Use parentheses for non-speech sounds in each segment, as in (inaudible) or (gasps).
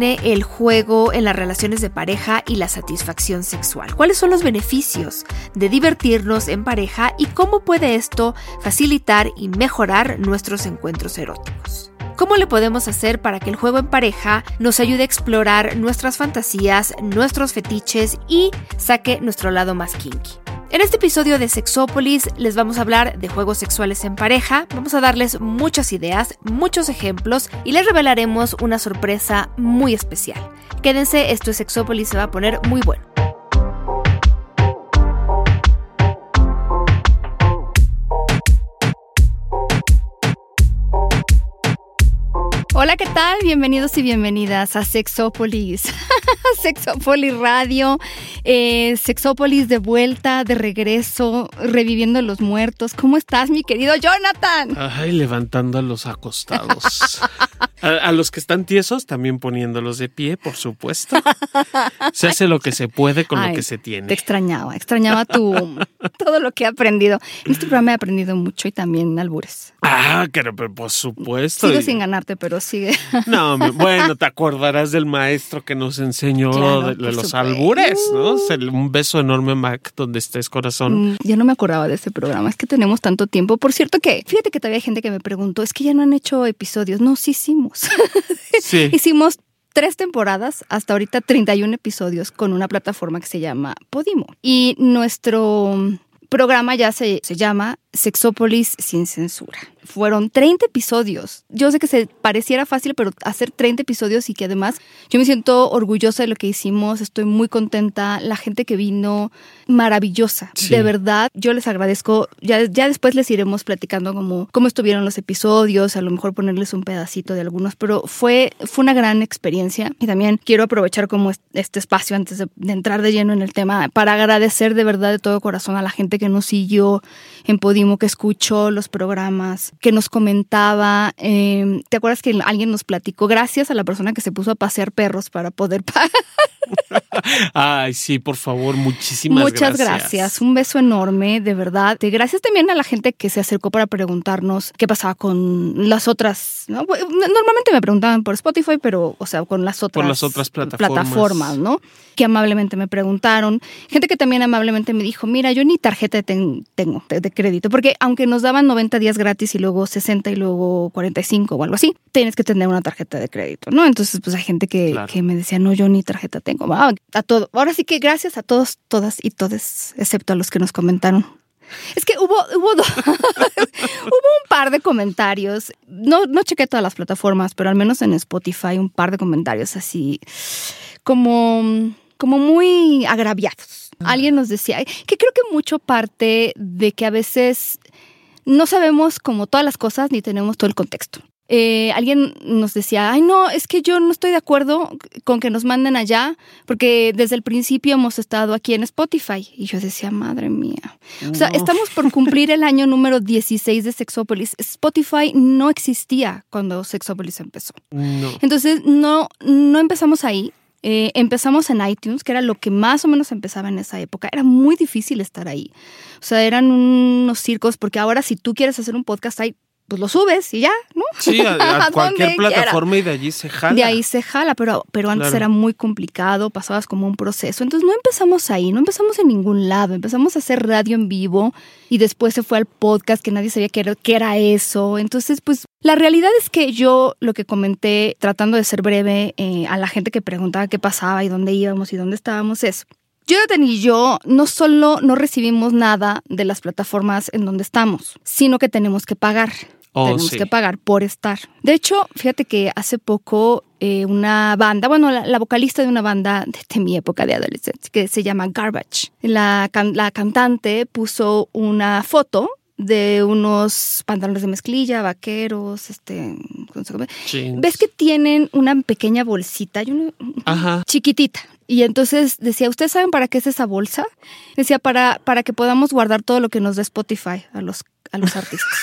El juego en las relaciones de pareja y la satisfacción sexual? ¿Cuáles son los beneficios de divertirnos en pareja y cómo puede esto facilitar y mejorar nuestros encuentros eróticos? ¿Cómo le podemos hacer para que el juego en pareja nos ayude a explorar nuestras fantasías, nuestros fetiches y saque nuestro lado más kinky? En este episodio de Sexópolis les vamos a hablar de juegos sexuales en pareja, vamos a darles muchas ideas, muchos ejemplos y les revelaremos una sorpresa muy especial. Quédense, esto es Sexópolis, se va a poner muy bueno. Hola, ¿qué tal? Bienvenidos y bienvenidas a Sexópolis. (laughs) Sexópolis Radio, eh, Sexópolis de vuelta, de regreso, reviviendo los muertos. ¿Cómo estás, mi querido Jonathan? Ay, levantando a los acostados. a, a los que están tiesos, también poniéndolos de pie, por supuesto. Se hace lo que se puede con Ay, lo que se tiene. Te extrañaba, extrañaba tu, (laughs) todo lo que he aprendido. En este programa he aprendido mucho y también albures. Ah, pero, pero por supuesto. Sigo Y- sin ganarte, pero sigue. No, (laughs) bueno, te acordarás del maestro que nos enseñó Claro, de, los supuesto. albures, ¿no? Un beso enorme, Mac, donde estés, corazón. Mm, Ya no me acordaba de ese programa, es que tenemos tanto tiempo. Por cierto que, fíjate que todavía hay gente que me preguntó, es que ya no han hecho episodios. No, sí hicimos. (laughs) Sí. Hicimos tres temporadas, hasta ahorita 31 episodios con una plataforma que se llama Podimo. Y nuestro programa ya se, se llama Sexópolis sin censura. Fueron 30 episodios. Yo sé que se pareciera fácil, pero hacer 30 episodios y que además yo me siento orgullosa de lo que hicimos, estoy muy contenta. La gente que vino, maravillosa. Sí. De verdad, yo les agradezco. Ya, ya después les iremos platicando cómo, cómo estuvieron los episodios, a lo mejor ponerles un pedacito de algunos, pero fue, fue una gran experiencia. Y también quiero aprovechar como est- este espacio antes de, de entrar de lleno en el tema para agradecer de verdad de todo corazón a la gente que nos siguió en Podimo, que escuchó los programas, que nos comentaba. eh, ¿Te acuerdas que alguien nos platicó? Gracias a la persona que se puso a pasear perros para poder (laughs) pagar. Ay, sí, por favor, muchísimas Muchas gracias. gracias. Un beso enorme, de verdad. Gracias también a la gente que se acercó para preguntarnos qué pasaba con las otras. Normalmente me preguntaban por Spotify, pero, o sea, con las otras, Por las otras plataformas. plataformas, ¿no? Que amablemente me preguntaron. Gente que también amablemente me dijo, mira, yo ni tarjeta ten- tengo de, de crédito, porque aunque nos daban 90 días gratis y luego 60 y luego 45 o algo así, tienes que tener una tarjeta de crédito, ¿no? Entonces, pues hay gente que, Claro. que me decía, no, yo ni tarjeta tengo. Ah, a todo. Ahora sí que gracias a todos, todas y todes, excepto a los que nos comentaron. Es que hubo, hubo, (laughs) hubo un par de comentarios. No, no chequé todas las plataformas, pero al menos en Spotify un par de comentarios así como, como muy agraviados. Alguien nos decía que creo que mucho parte de que a veces no sabemos como todas las cosas ni tenemos todo el contexto. Eh, alguien nos decía, ay no, es que yo no estoy de acuerdo con que nos manden allá, porque desde el principio hemos estado aquí en Spotify. Y yo decía, madre mía. O sea, estamos por cumplir el año número 16 de Sexópolis. Spotify no existía cuando Sexópolis empezó. No. Entonces, no, no empezamos ahí. Eh, empezamos en iTunes, que era lo que más o menos empezaba en esa época. Era muy difícil estar ahí. O sea, eran unos circos, porque ahora si tú quieres hacer un podcast ahí, pues lo subes y ya, ¿no? Sí, a, (laughs) cualquier quiera. plataforma y de allí se jala. De ahí se jala, pero, pero antes Claro. era muy complicado, pasabas como un proceso. Entonces no empezamos ahí, no empezamos en ningún lado, empezamos a hacer radio en vivo y después se fue al podcast que nadie sabía qué era, qué era eso. Entonces, pues la realidad es que yo lo que comenté, tratando de ser breve eh, a la gente que preguntaba qué pasaba y dónde íbamos y dónde estábamos, es... Jonathan y yo no solo no recibimos nada de las plataformas en donde estamos, sino que tenemos que pagar. Oh, tenemos sí. que pagar por estar. De hecho, fíjate que hace poco eh, una banda, bueno, la, la vocalista de una banda de, mi época de adolescencia, que se llama Garbage, la, can- la cantante puso una foto de unos pantalones de mezclilla, vaqueros, este, ¿cómo se llama? Jeans. ves que tienen una pequeña bolsita, y una- Ajá. chiquitita. Y entonces decía, ¿ustedes saben para qué es esa bolsa? Decía, para, para que podamos guardar todo lo que nos da Spotify a los, a los artistas.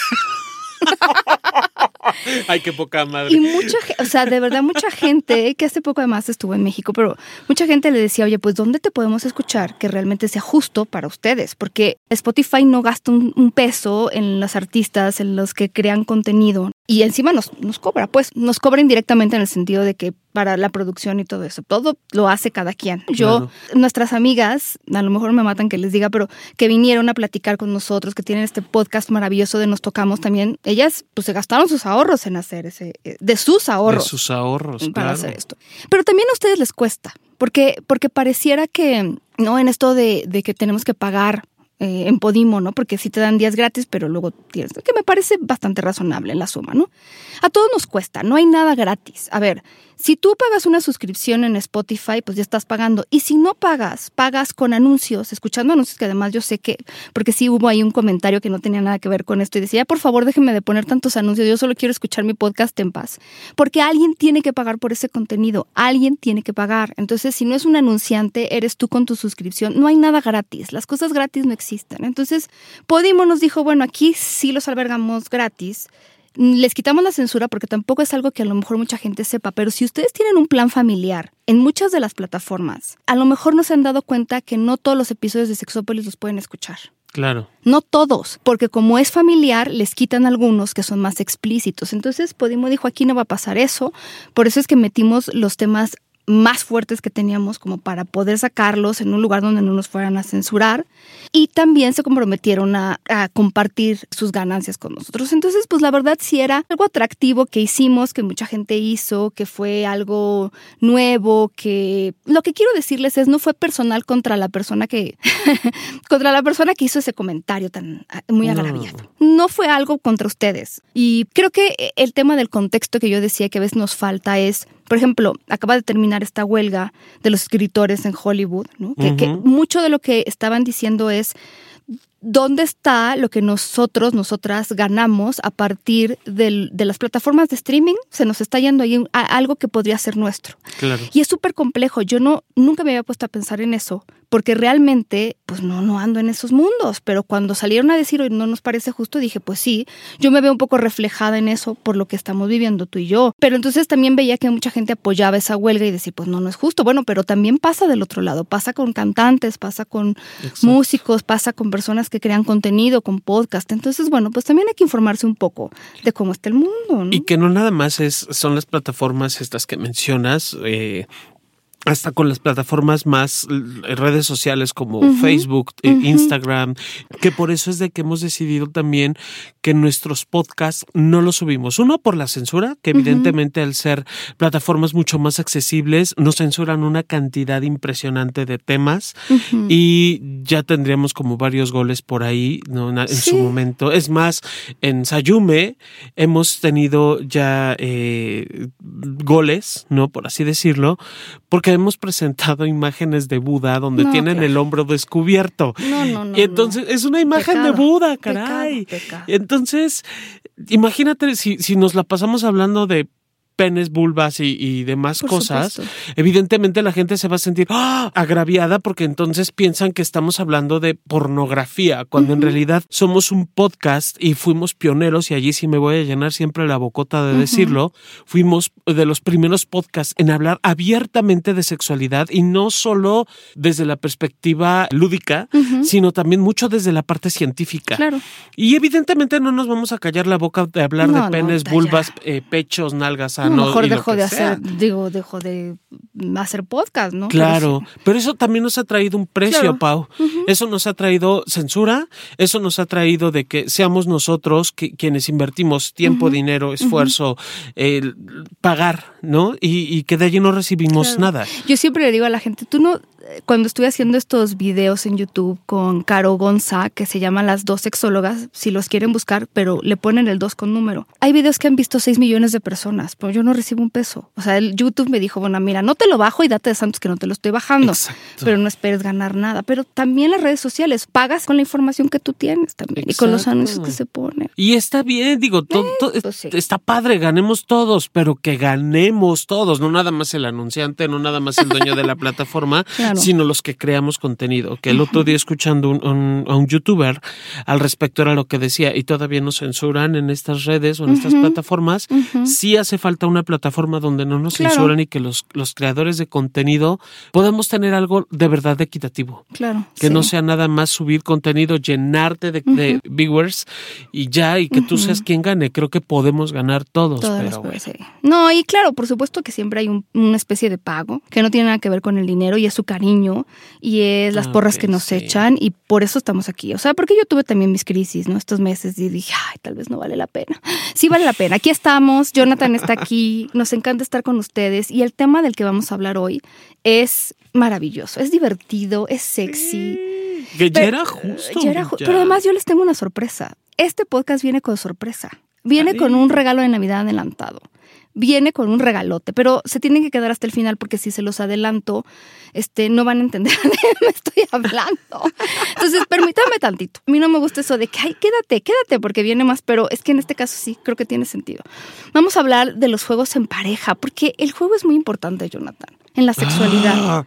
(laughs) Ay, qué poca madre. Y mucha o sea, de verdad mucha gente, que hace poco además estuvo en México, pero mucha gente le decía, oye, pues ¿dónde te podemos escuchar que realmente sea justo para ustedes? Porque Spotify no gasta un, un peso en los artistas, en los que crean contenido. Y encima nos, nos cobra, pues nos cobra indirectamente en el sentido de que para la producción y todo eso, todo lo hace cada quien. Yo, nuestras amigas, a lo mejor me matan que les diga, pero que vinieron a platicar con nosotros, que tienen este podcast maravilloso de Nos Tocamos también, ellas pues se gastaron sus ahorros en hacer ese, eh, de sus ahorros De sus ahorros, para claro. hacer esto. Pero también a ustedes les cuesta, porque, porque pareciera que, ¿no? En esto de, de que tenemos que pagar eh, en Podimo, ¿no? Porque sí te dan días gratis, pero luego tienes, que me parece bastante razonable en la suma, ¿no? A todos nos cuesta, no hay nada gratis. A ver, si tú pagas una suscripción en Spotify, pues ya estás pagando. Y si no pagas, pagas con anuncios, escuchando anuncios que además yo sé que, porque sí hubo ahí un comentario que no tenía nada que ver con esto y decía, por favor déjenme de poner tantos anuncios, yo solo quiero escuchar mi podcast en paz. Porque alguien tiene que pagar por ese contenido, alguien tiene que pagar. Entonces, si no es un anunciante, eres tú con tu suscripción. No hay nada gratis, las cosas gratis no existen. Entonces, Podimo nos dijo, bueno, aquí sí los albergamos gratis. Les quitamos la censura porque tampoco es algo que a lo mejor mucha gente sepa, pero si ustedes tienen un plan familiar en muchas de las plataformas, a lo mejor no se han dado cuenta que no todos los episodios de Sexópolis los pueden escuchar. Claro. No todos, porque como es familiar, les quitan algunos que son más explícitos. Entonces, Podimo dijo, aquí no va a pasar eso. Por eso es que metimos los temas más fuertes que teníamos como para poder sacarlos en un lugar donde no nos fueran a censurar. Y también se comprometieron a, a compartir sus ganancias con nosotros. Entonces, pues la verdad sí era algo atractivo que hicimos, que mucha gente hizo, que fue algo nuevo, que lo que quiero decirles es no fue personal contra la persona que (laughs) contra la persona que hizo ese comentario tan ah, muy No. agraviado. No fue algo contra ustedes. Y creo que el tema del contexto que yo decía que a veces nos falta es, por ejemplo, acaba de terminar esta huelga de los escritores en Hollywood, ¿no? que, que mucho de lo que estaban diciendo es ¿Dónde está lo que nosotros, nosotras ganamos a partir del- de las plataformas de streaming? Se nos está yendo ahí a- algo que podría ser nuestro. Claro. Y es súper complejo. Yo no, nunca me había puesto a pensar en eso, porque realmente, pues no, no ando en esos mundos. Pero cuando salieron a decir, hoy no nos parece justo, dije, pues sí, yo me veo un poco reflejada en eso por lo que estamos viviendo tú y yo. Pero entonces también veía que mucha gente apoyaba esa huelga y decía, pues no, no es justo. Bueno, pero también pasa del otro lado. Pasa con cantantes, pasa con Exacto. músicos, pasa con personas que crean contenido, con podcast. Entonces, bueno, pues también hay que informarse un poco de cómo está el mundo. ¿no? Y que no nada más es, son las plataformas estas que mencionas, eh, hasta con las plataformas más l- redes sociales como Facebook, eh. Instagram, que por eso es de que hemos decidido también que nuestros podcasts no los subimos. Uno por la censura, que evidentemente al ser plataformas mucho más accesibles, nos censuran una cantidad impresionante de temas y ya tendríamos como varios goles por ahí ¿no? en, en Sí. su momento. Es más, en Sayume hemos tenido ya eh, goles, ¿no? Por así decirlo, porque hemos presentado imágenes de Buda donde No, tienen claro. el hombro descubierto. No, no, no. y entonces es una imagen de Buda, Pecado, caray. pecado. Entonces, imagínate si, si nos la pasamos hablando de penes, vulvas y, y demás Por cosas, supuesto. evidentemente la gente se va a sentir ¡ah! agraviada porque entonces piensan que estamos hablando de pornografía, cuando en realidad somos un podcast y fuimos pioneros, y allí sí me voy a llenar siempre la bocota de decirlo, fuimos de los primeros podcasts en hablar abiertamente de sexualidad y no solo desde la perspectiva lúdica, sino también mucho desde la parte científica. Claro. Y evidentemente no nos vamos a callar la boca de hablar No, de no, penes, ya. vulvas, eh, pechos, nalgas, A lo ano mejor y lo dejo que de sea. hacer, digo, dejo de hacer podcast, ¿no? Claro, Pero sí. pero eso también nos ha traído un precio, Claro. Pau. Eso nos ha traído censura, eso nos ha traído de que seamos nosotros que- quienes invertimos tiempo, dinero, esfuerzo, pagar, ¿no? Y, y que de allí no recibimos Claro. nada. Yo siempre le digo a la gente, tú no, cuando estuve haciendo estos videos en YouTube con Caro Gonza, que se llaman Las dos sexólogas, si los quieren buscar, pero le ponen el 2 con número. Hay videos que han visto 6 millones de personas, pero yo no recibo un peso. O sea, el YouTube me dijo, bueno, mira, no te lo bajo y date de santos que no te lo estoy bajando, Exacto. pero no esperes ganar nada. Pero también las redes sociales, pagas con la información que tú tienes también y con los anuncios que se ponen. Y está bien, digo, to- to- pues sí. está padre, ganemos todos, pero que ganemos todos, no nada más el anunciante, no nada más el dueño de la (laughs) plataforma, Claro. Sino los que creamos contenido. Que el otro día escuchando un- un- a un youtuber al respecto era lo que decía, y todavía nos censuran en estas redes o en estas plataformas, sí hace falta una plataforma donde no nos Claro. censuran y que los, los creadores de contenido podamos tener algo de verdad equitativo. Claro. Que sí. no sea nada más subir contenido, llenarte de, de viewers y ya, y que tú seas quien gane. Creo que podemos ganar todos. Pero bueno. sí. No, y claro, por supuesto que siempre hay un- una especie de pago que no tiene nada que ver con el dinero y es su cariño y es las Ah, porras que nos sí. echan y por eso estamos aquí. O sea, porque yo tuve también mis crisis, ¿no? Estos meses y dije, ay, tal vez no vale la pena. (laughs) Sí vale la pena. Aquí estamos, Jonathan está aquí, nos encanta estar con ustedes y el tema del que vamos a hablar hoy es maravilloso, es divertido, es sexy. Que ya Pero- era justo. Ya era ju- ya. Pero además yo les tengo una sorpresa. Este podcast viene con sorpresa. Viene con un regalo de Navidad adelantado. Viene con un regalote, pero se tienen que quedar hasta el final porque si se los adelanto, este, no van a entender (laughs) de qué me estoy hablando. Entonces, permítame tantito. A mí no me gusta eso de que, ay, quédate, quédate, porque viene más, pero es que en este caso sí, creo que tiene sentido. Vamos a hablar de los juegos en pareja, porque el juego es muy importante, Jonathan, en la sexualidad. Ah,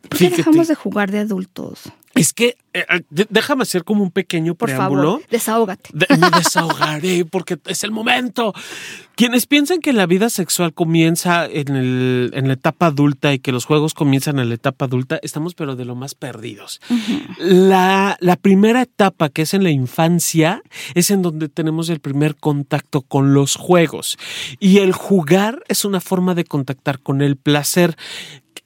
¿Por qué fíjate, dejamos de jugar de adultos? Es que eh, eh, déjame hacer como un pequeño Por preámbulo. favor, desahógate. De- me desahogaré porque es el momento. Quienes piensan que la vida sexual comienza en, el, en la etapa adulta y que los juegos comienzan en la etapa adulta, estamos pero de lo más perdidos. la, la primera etapa, que es en la infancia, es en donde tenemos el primer contacto con los juegos. Y el jugar es una forma de contactar con el placer.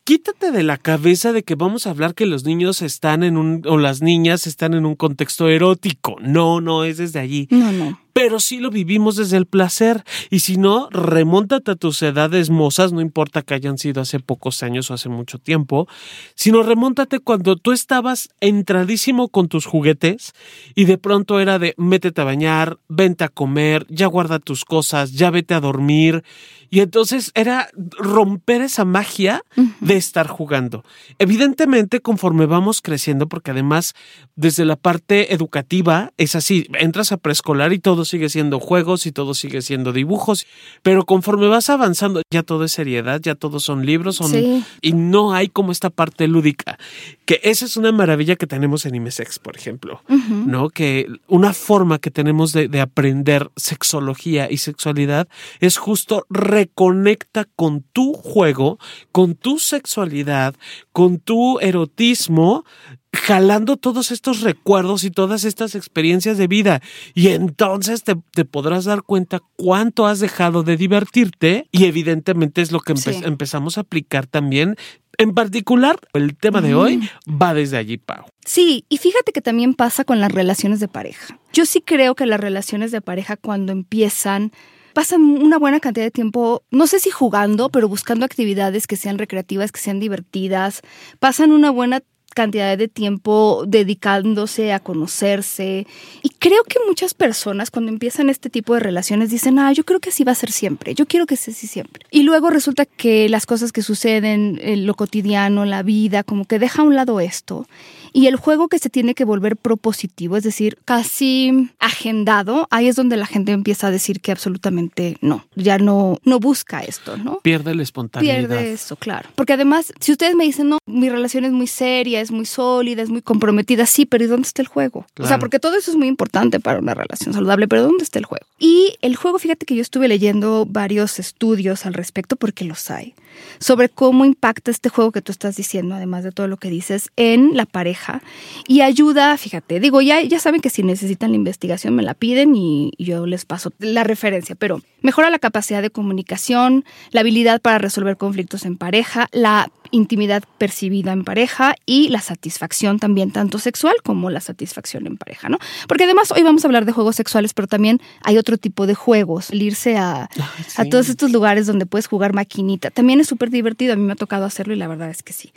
Quítate de la cabeza de que vamos a hablar que los niños están en un, o las niñas están en un contexto erótico. No, no es desde allí No, no. Pero sí lo vivimos desde el placer. Y si no, remóntate a tus edades mozas, no importa que hayan sido hace pocos años o hace mucho tiempo, sino remóntate cuando tú estabas entradísimo con tus juguetes y de pronto era de métete a bañar, vente a comer, ya guarda tus cosas, ya vete a dormir. Y entonces era romper esa magia de estar jugando. Evidentemente, conforme vamos creciendo, porque además desde la parte educativa es así, entras a preescolar y todo sigue siendo juegos y todo sigue siendo dibujos, pero conforme vas avanzando ya todo es seriedad, ya todos son libros, son Sí. y no hay como esta parte lúdica, que esa es una maravilla que tenemos en IMESEX, por ejemplo, ¿no? Que una forma que tenemos de, de aprender sexología y sexualidad es justo reconecta con tu juego, con tu sexualidad, con tu erotismo, jalando todos estos recuerdos y todas estas experiencias de vida. Y entonces te, te podrás dar cuenta cuánto has dejado de divertirte y evidentemente es lo que empe- Sí. empezamos a aplicar también. En particular, el tema de hoy va desde allí, Pau. Sí, y fíjate que también pasa con las relaciones de pareja. Yo sí creo que las relaciones de pareja cuando empiezan pasan una buena cantidad de tiempo, no sé si jugando, pero buscando actividades que sean recreativas, que sean divertidas. Pasan una buena cantidad de tiempo dedicándose a conocerse. Y creo que muchas personas cuando empiezan este tipo de relaciones dicen, ah, yo creo que así va a ser siempre, yo quiero que sea así siempre. Y luego resulta que las cosas que suceden, eh, lo cotidiano, la vida, como que deja a un lado esto. Y el juego que se tiene que volver propositivo, es decir, casi agendado, ahí es donde la gente empieza a decir que absolutamente no, ya no, no busca esto, ¿no? Pierde la espontaneidad. Pierde eso, claro. Porque además, si ustedes me dicen, no, mi relación es muy seria, es muy sólida, es muy comprometida, sí, pero ¿y dónde está el juego? O sea, porque todo eso es muy importante para una relación saludable, pero ¿dónde está el juego? Y el juego, fíjate que yo estuve leyendo varios estudios al respecto, porque los hay, sobre cómo impacta este juego que tú estás diciendo, además de todo lo que dices, en la pareja. Y ayuda, fíjate, digo, ya, ya saben que si necesitan la investigación me la piden y yo les paso la referencia, pero mejora la capacidad de comunicación, la habilidad para resolver conflictos en pareja, la intimidad percibida en pareja y la satisfacción también, tanto sexual como la satisfacción en pareja, ¿no? Porque además hoy vamos a hablar de juegos sexuales, pero también hay otro tipo de juegos, el irse a, a todos estos lugares donde puedes jugar maquinita, también es súper divertido, a mí me ha tocado hacerlo y la verdad es que sí.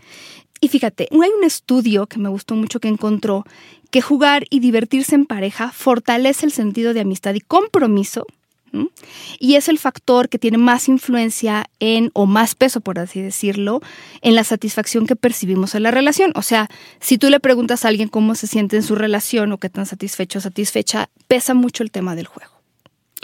Y fíjate, hay un estudio que me gustó mucho que encontró que jugar y divertirse en pareja fortalece el sentido de amistad y compromiso y es el factor que tiene más influencia en, o más peso, por así decirlo, en la satisfacción que percibimos en la relación. O sea, si tú le preguntas a alguien cómo se siente en su relación o qué tan satisfecho o satisfecha, pesa mucho el tema del juego.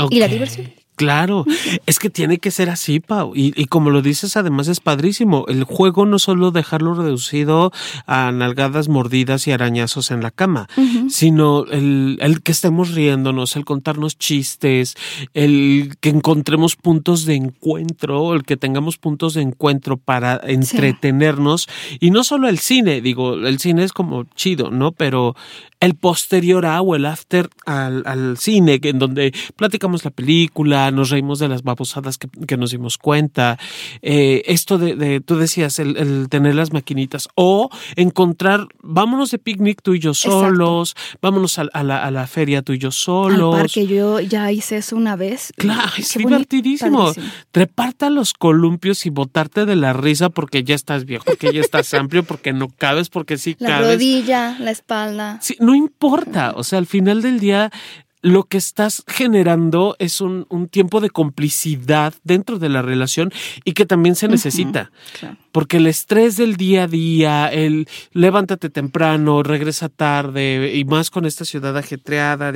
Y la diversión. Claro, es que tiene que ser así, Pau. Y, como lo dices, además es padrísimo. El juego no solo dejarlo reducido a nalgadas, mordidas y arañazos en la cama, sino el, el, que estemos riéndonos, el contarnos chistes, el que encontremos puntos de encuentro, el que tengamos puntos de encuentro para entretenernos. Y no solo el cine, digo, el cine es como chido, ¿no? Pero el posterior a o el after al, al cine, en donde platicamos la película, nos reímos de las babosadas que, nos dimos cuenta. Eh, esto de, tú decías, el, tener las maquinitas o encontrar, vámonos de picnic tú y yo solos, vámonos a, la, feria tú y yo solos. Porque yo ya hice eso una vez. Claro, es divertidísimo. Treparte a los columpios y botarte de la risa porque ya estás viejo, porque ya estás (laughs) amplio, porque no cabes, porque sí cabes. La rodilla, la espalda. Sí, no importa. O sea, al final del día, lo que estás generando es un, tiempo de complicidad dentro de la relación y que también se necesita. Porque el estrés del día a día, el levántate temprano, regresa tarde y más con esta ciudad ajetreada,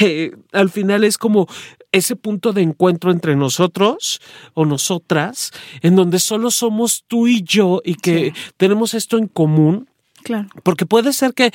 eh, (laughs) (laughs) al final es como ese punto de encuentro entre nosotros o nosotras, en donde solo somos tú y yo y que tenemos esto en común. Claro. Porque puede ser que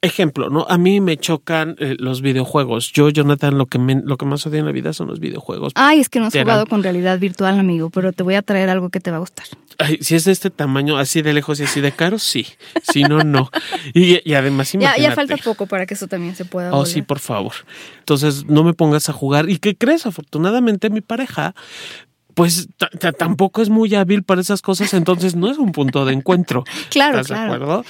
ejemplo, ¿no? A mí me chocan eh, los videojuegos. Yo, Jonathan, lo que, lo que más odio en la vida son los videojuegos. Ay, es que no has jugado con realidad virtual, amigo, pero te voy a traer algo que te va a gustar. Ay, si es de este tamaño, así de lejos y así de caro, sí. Si no, no. Y, además, imagínate. Ya, ya falta poco para que eso también se pueda. Oh, sí, por favor. Entonces, no me pongas a jugar. ¿Y qué crees? Afortunadamente, mi pareja pues tampoco es muy hábil para esas cosas, entonces no es un punto de encuentro. (laughs) claro, ¿Estás de acuerdo?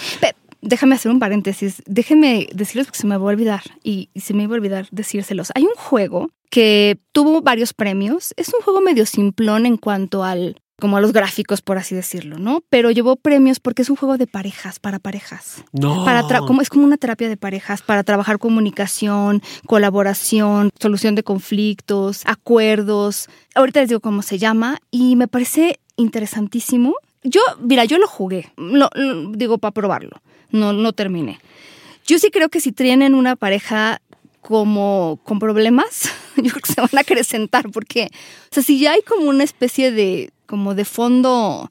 déjame hacer un paréntesis. Déjenme decirles porque se me va a olvidar y, se me va a olvidar decírselos. Hay un juego que tuvo varios premios. Es un juego medio simplón en cuanto al como a los gráficos, por así decirlo, ¿no? Pero llevó premios porque es un juego de parejas, para parejas. No. Para como, es como una terapia de parejas para trabajar comunicación, colaboración, solución de conflictos, acuerdos. Ahorita les digo cómo se llama y me parece interesantísimo. Yo, mira, yo lo jugué, lo, digo para probarlo no, no terminé. Yo sí creo que si tienen una pareja como con problemas, (laughs) yo creo que se van a acrecentar porque, o sea, si ya hay como una especie de, como de fondo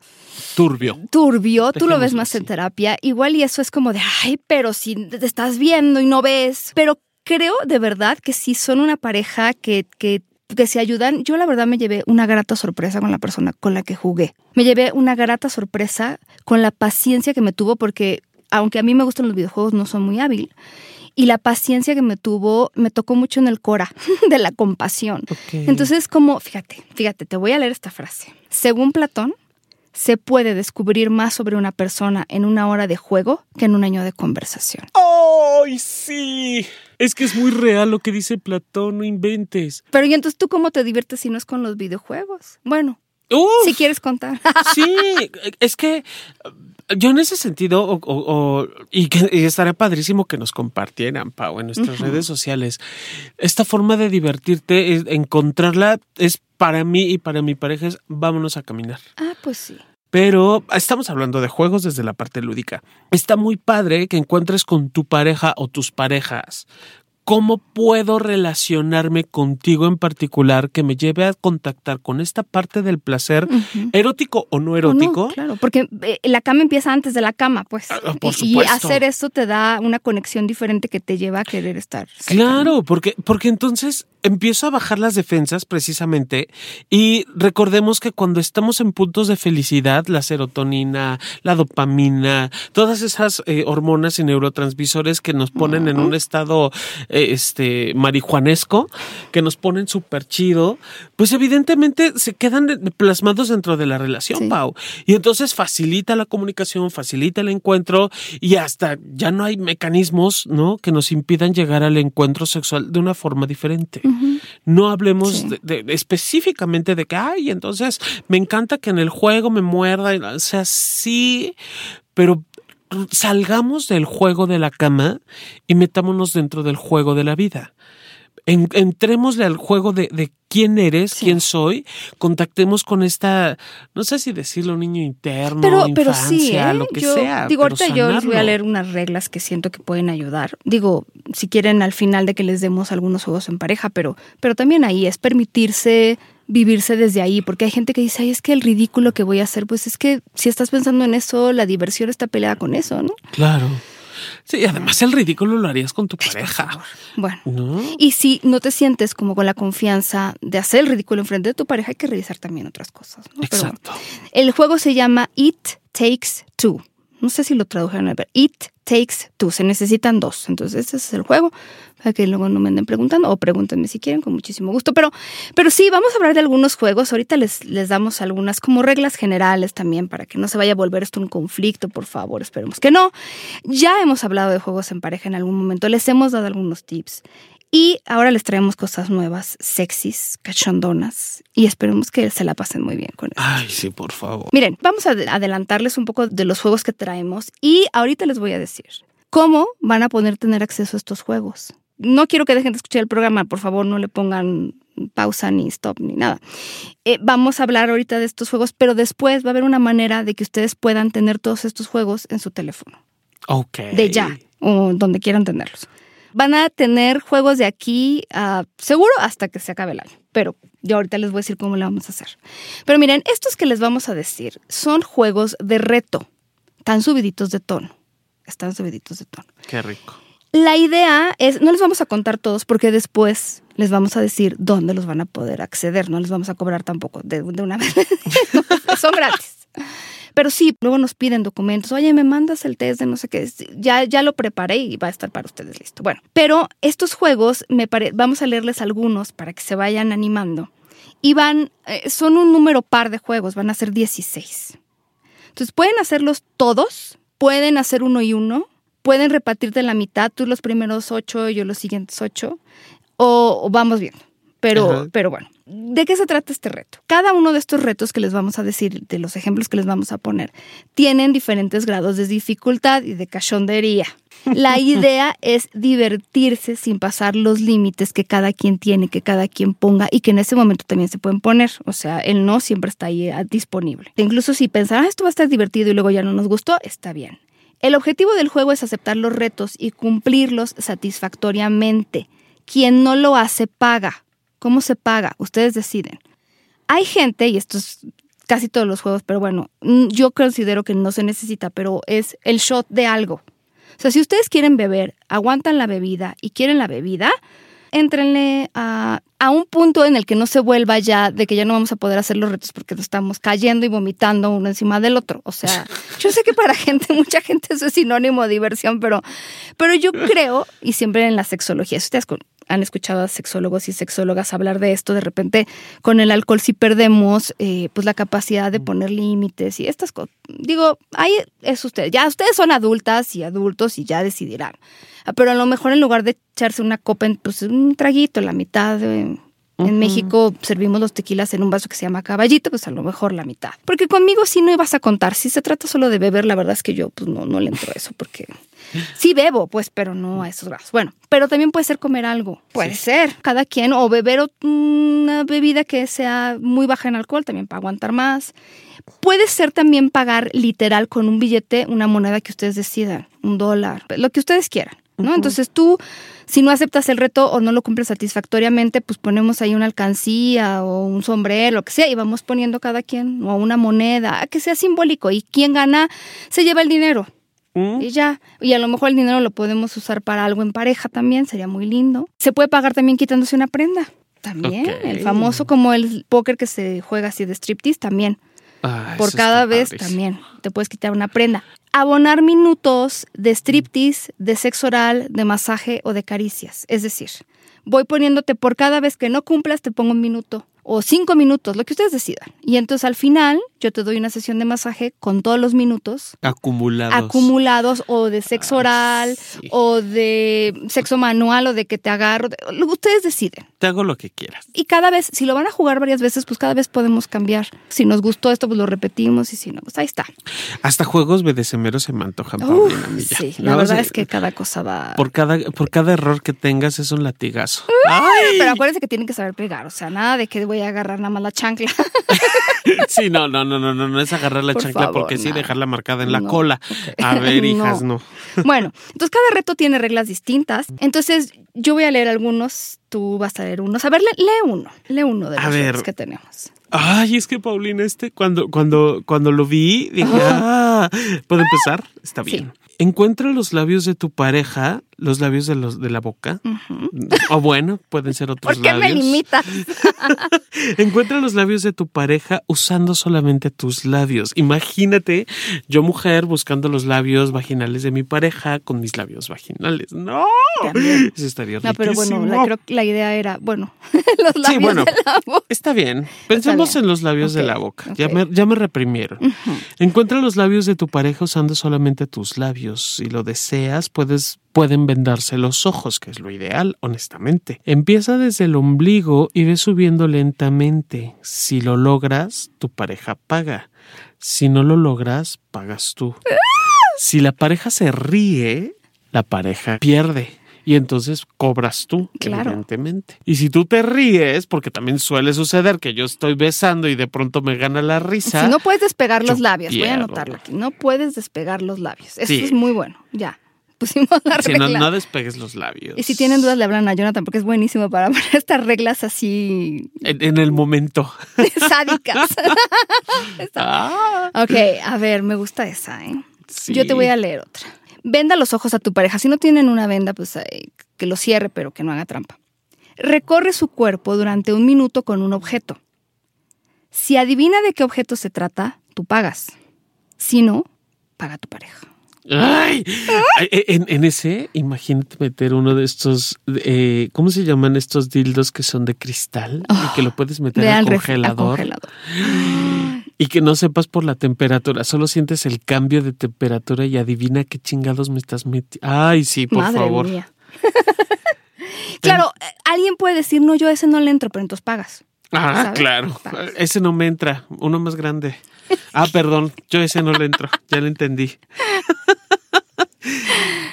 turbio. Turbio, tú lo ves más en terapia, igual y eso es como de, ay, pero si te estás viendo y no ves, pero creo de verdad que si son una pareja que, que que se ayudan. Yo la verdad me llevé una grata sorpresa con la persona con la que jugué. Me llevé una grata sorpresa con la paciencia que me tuvo porque aunque a mí me gustan los videojuegos, no soy muy hábil. Y la paciencia que me tuvo me tocó mucho en el cora (laughs) de la compasión. Entonces, como, fíjate, fíjate, te voy a leer esta frase. Según Platón, se puede descubrir más sobre una persona en una hora de juego que en un año de conversación. ¡Ay, sí! Es que es muy real lo que dice Platón, no inventes. Pero ¿y entonces tú cómo te diviertes si no es con los videojuegos? Bueno, si quieres contar. (laughs) Sí, es que yo en ese sentido, o, y, que, estaría padrísimo que nos compartieran, Pau, en nuestras redes sociales, esta forma de divertirte, encontrarla, es para mí y para mi pareja, es vámonos a caminar. Ah, pues sí. Pero estamos hablando de juegos desde la parte lúdica. Está muy padre que encuentres con tu pareja o tus parejas ¿Cómo puedo relacionarme contigo en particular que me lleve a contactar con esta parte del placer, erótico o no erótico? claro, porque eh, la cama empieza antes de la cama, pues. Ah, por y, y, hacer eso te da una conexión diferente que te lleva a querer estar. Claro, porque, porque entonces empiezo a bajar las defensas precisamente y recordemos que cuando estamos en puntos de felicidad, la serotonina, la dopamina, todas esas eh, hormonas y neurotransmisores que nos ponen en un estado eh, este marihuanesco, que nos ponen súper chido, pues evidentemente se quedan plasmados dentro de la relación, Pau. Y entonces facilita la comunicación, facilita el encuentro y hasta ya no hay mecanismos, ¿no? Que nos impidan llegar al encuentro sexual de una forma diferente. No hablemos Sí. de- de- específicamente de que, ay, entonces me encanta que en el juego me muerda. O sea, sí, pero salgamos del juego de la cama y metámonos dentro del juego de la vida. En- entrémosle al juego de, de quién eres, Sí. quién soy, contactemos con esta, no sé si decirlo, niño interno, Pero, sí, ¿eh? lo que yo, sea. Digo, ahorita yo les voy a leer unas reglas que siento que pueden ayudar. Digo, si quieren al final de que les demos algunos juegos en pareja, pero, pero también ahí es permitirse vivirse desde ahí, porque hay gente que dice, ay, es que el ridículo que voy a hacer, pues es que si estás pensando en eso, la diversión está peleada con eso, ¿no? Claro. Sí, y además el ridículo lo harías con tu pareja. Bueno. ¿No? Y si no te sientes como con la confianza de hacer el ridículo enfrente de tu pareja, hay que revisar también otras cosas. ¿no? Pero bueno. Exacto. El juego se llama It Takes Two. No sé si lo tradujeron, ver. It Takes. Se necesitan dos. Entonces, ese es el juego. Para que luego no me anden preguntando o pregúntenme si quieren, con muchísimo gusto. Pero, pero sí, vamos a hablar de algunos juegos. Ahorita les, les damos algunas como reglas generales también para que no se vaya a volver esto un conflicto, por favor. Esperemos que no. Ya hemos hablado de juegos en pareja en algún momento. Les hemos dado algunos tips. Y ahora les traemos cosas nuevas, sexys, cachondonas. Y esperemos que se la pasen muy bien con eso. Ay, sí, por favor. Miren, vamos a adelantarles un poco de los juegos que traemos y ahorita les voy a decir cómo van a poder tener acceso a estos juegos. No quiero que dejen de escuchar el programa, por favor, no le pongan pausa ni stop ni nada. Eh, vamos a hablar ahorita de estos juegos, pero después va a haber una manera de que ustedes puedan tener todos estos juegos en su teléfono, Ok. de ya, o donde quieran tenerlos. Van a tener juegos de aquí a seguro hasta que se acabe el año, pero yo ahorita les voy a decir cómo lo vamos a hacer. Pero miren, estos que les vamos a decir son juegos de reto, tan subiditos de tono, están subiditos de tono. Qué rico. La idea es, no les vamos a contar todos porque después les vamos a decir dónde los van a poder acceder, no les vamos a cobrar tampoco de, de una (laughs) vez, son gratis. Pero sí, luego nos piden documentos, oye, me mandas el test de no sé qué, ya, ya lo preparé y va a estar para ustedes listo. Bueno, pero estos juegos, me pare- vamos a leerles algunos para que se vayan animando. Y van, eh, son un número par de juegos, van a ser 16. Entonces pueden hacerlos todos, pueden hacer uno y uno, pueden repartirte la mitad, tú los primeros ocho y yo los siguientes ocho, o, o vamos viendo. Pero, Ajá. pero bueno, ¿de qué se trata este reto? Cada uno de estos retos que les vamos a decir, de los ejemplos que les vamos a poner, tienen diferentes grados de dificultad y de cachondería. La (laughs) idea es divertirse sin pasar los límites que cada quien tiene, que cada quien ponga y que en ese momento también se pueden poner. O sea, el no siempre está ahí eh, disponible. E incluso si pensar, ah, esto va a estar divertido y luego ya no nos gustó, está bien. El objetivo del juego es aceptar los retos y cumplirlos satisfactoriamente. Quien no lo hace paga. ¿Cómo se paga? Ustedes deciden. Hay gente, y esto es casi todos los juegos, pero bueno, yo considero que no se necesita, pero es el shot de algo. O sea, si ustedes quieren beber, aguantan la bebida y quieren la bebida, éntrenle a, a un punto en el que no se vuelva ya de que ya no vamos a poder hacer los retos porque nos estamos cayendo y vomitando uno encima del otro. O sea, (laughs) yo sé que para gente, (laughs) mucha gente eso es sinónimo de diversión, pero, pero yo (laughs) creo, y siempre en la sexología, si ustedes con- han escuchado a sexólogos y sexólogas hablar de esto, de repente con el alcohol sí perdemos eh, pues la capacidad de poner límites y estas cosas. Digo, ahí es usted, ya ustedes son adultas y adultos y ya decidirán. Ah, Pero a lo mejor en lugar de echarse una copa, en, pues un traguito, la mitad de- En México servimos los tequilas en un vaso que se llama caballito, pues a lo mejor la mitad. Porque conmigo sí no ibas a contar. Si se trata solo de beber, la verdad es que yo pues no, no le entro a eso porque sí bebo, pues, pero no a esos grados. Bueno, pero también puede ser comer algo. Puede ser, cada quien, o beber una bebida que sea muy baja en alcohol, también para aguantar más. Puede ser también pagar literal con un billete, una moneda que ustedes decidan, un dólar, lo que ustedes quieran. ¿No? Entonces tú, si no aceptas el reto o no lo cumples satisfactoriamente, pues ponemos ahí una alcancía o un sombrero, lo que sea, y vamos poniendo cada quien, o una moneda, que sea simbólico. Y quien gana se lleva el dinero. ¿Mm? Y ya. Y a lo mejor el dinero lo podemos usar para algo en pareja también, sería muy lindo. Se puede pagar también quitándose una prenda. También. El famoso como el póker que se juega así de striptease también. Ah, Por cada vez padrísimo. también te puedes quitar una prenda. Abonar minutos de striptease, de sexo oral, de masaje o de caricias. Es decir, voy poniéndote por cada vez que no cumplas, te pongo un minuto. O cinco minutos, lo que ustedes decidan. Y entonces al final yo te doy una sesión de masaje con todos los minutos Acumulados. acumulados o de sexo oral sí. o de sexo manual o de que te agarro. ustedes deciden. Te hago lo que quieras. Y cada vez, si lo van a jugar varias veces, pues cada vez podemos cambiar. Si nos gustó esto, pues lo repetimos y si no, pues ahí está. Hasta juegos BDSMeros se me antojan, Uf, Paulina sí, la verdad es que cada cosa va... Por cada, por cada error que tengas es un latigazo. ¡Ay! Pero acuérdense que tienen que saber pegar, o sea, nada de que voy a agarrar nada más la chancla. (laughs) Sí, no, no, no, no, no, no es agarrar la Por chancla favor, porque sí no. dejarla marcada en la No, cola. A (laughs) ver, hijas, no. (laughs) Bueno, entonces cada reto tiene reglas distintas. Entonces yo voy a leer algunos, tú vas a leer unos. A ver, lee, lee uno, lee uno de A los ver. retos que tenemos. Ay, es que Paulina, este, cuando, cuando, cuando lo vi, dije, ah, ¿puedo empezar? Está Sí. bien. Encuentra los labios de tu pareja, los labios de los de la boca. O bueno, pueden ser otros ¿Por qué me limitas? (laughs) Encuentra los labios de tu pareja usando solamente tus labios. Imagínate, yo mujer buscando los labios vaginales de mi pareja con mis labios vaginales. No, También. eso estaría No, pero bueno, riquísimo. la, creo que la idea era, bueno, (laughs) los labios Sí, bueno, de la boca. está bien. Pensemos bien. en los labios de la boca. Ya, me, ya me reprimieron. Encuentra los labios de tu pareja usando solamente tus labios. Si lo deseas, puedes pueden vendarse los ojos, que es lo ideal, honestamente. Empieza desde el ombligo y ve subiendo lentamente. Si lo logras, tu pareja paga. Si no lo logras, pagas tú. Si la pareja se ríe, la pareja pierde. Y entonces cobras tú, Claro. evidentemente. Y si tú te ríes, porque también suele suceder que yo estoy besando y de pronto me gana la risa. Si no puedes despegar los labios, voy a anotarlo aquí. No puedes despegar los labios. Eso Sí. es muy bueno. Ya. Pusimos la si no, regla. no despegues los labios. y si tienen dudas, le hablan a Jonathan porque es buenísimo para (laughs) poner estas reglas así En, en el momento. (laughs) sádicas. (laughs) Ah, ok, a ver, me gusta esa, ¿eh? sí. Yo te voy a leer otra. Venda los ojos a tu pareja. Si no tienen una venda, pues eh, que lo cierre, pero que no haga trampa. Recorre su cuerpo durante un minuto con un objeto. Si adivina de qué objeto se trata, tú pagas. Si no, paga tu pareja. Ay, Ay, en, en ese, imagínate meter uno de estos, eh, ¿cómo se llaman estos dildos que son de cristal? y que lo puedes meter al congelador. congelador. Y que no sepas por la temperatura, solo sientes el cambio de temperatura y adivina qué chingados me estás metiendo. Ay, sí, por Madre favor. mía. (laughs) claro, eh, alguien puede decir, no, yo a ese no le entro, pero entonces pagas. Ah, ¿sabes? claro. Pagas. Ese no me entra, uno más grande. Ah, perdón, yo ese no le entro, ya lo entendí.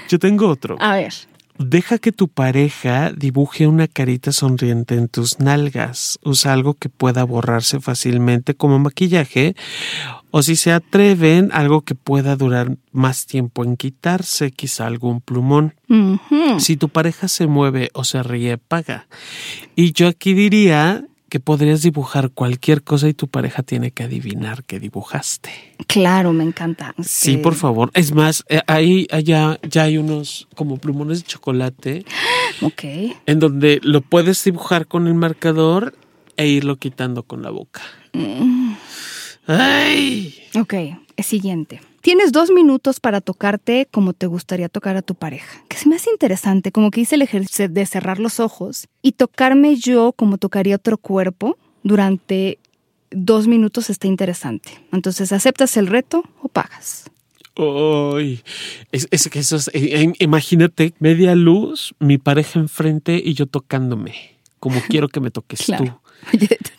Yo tengo otro. A ver. Deja que tu pareja dibuje una carita sonriente en tus nalgas. Usa algo que pueda borrarse fácilmente como maquillaje. O si se atreven, algo que pueda durar más tiempo en quitarse, quizá algún plumón. Si tu pareja se mueve o se ríe, paga. Y yo aquí diría que podrías dibujar cualquier cosa y tu pareja tiene que adivinar que dibujaste. Claro, me encanta. Sí, por favor. Es más, eh, ahí allá ya hay unos como plumones de chocolate (gasps) Ok. en donde lo puedes dibujar con el marcador e irlo quitando con la boca. Mm. ¡Ay! Ok, siguiente. Tienes dos minutos para tocarte como te gustaría tocar a tu pareja. Que se me hace interesante, como que hice el ejercicio de cerrar los ojos y tocarme yo como tocaría otro cuerpo durante dos minutos está interesante. Entonces, ¿aceptas el reto o pagas? ¡Ay! Es, eso es, eh, eh, imagínate, media luz, mi pareja enfrente y yo tocándome, como quiero que me toques (laughs) tú. Claro.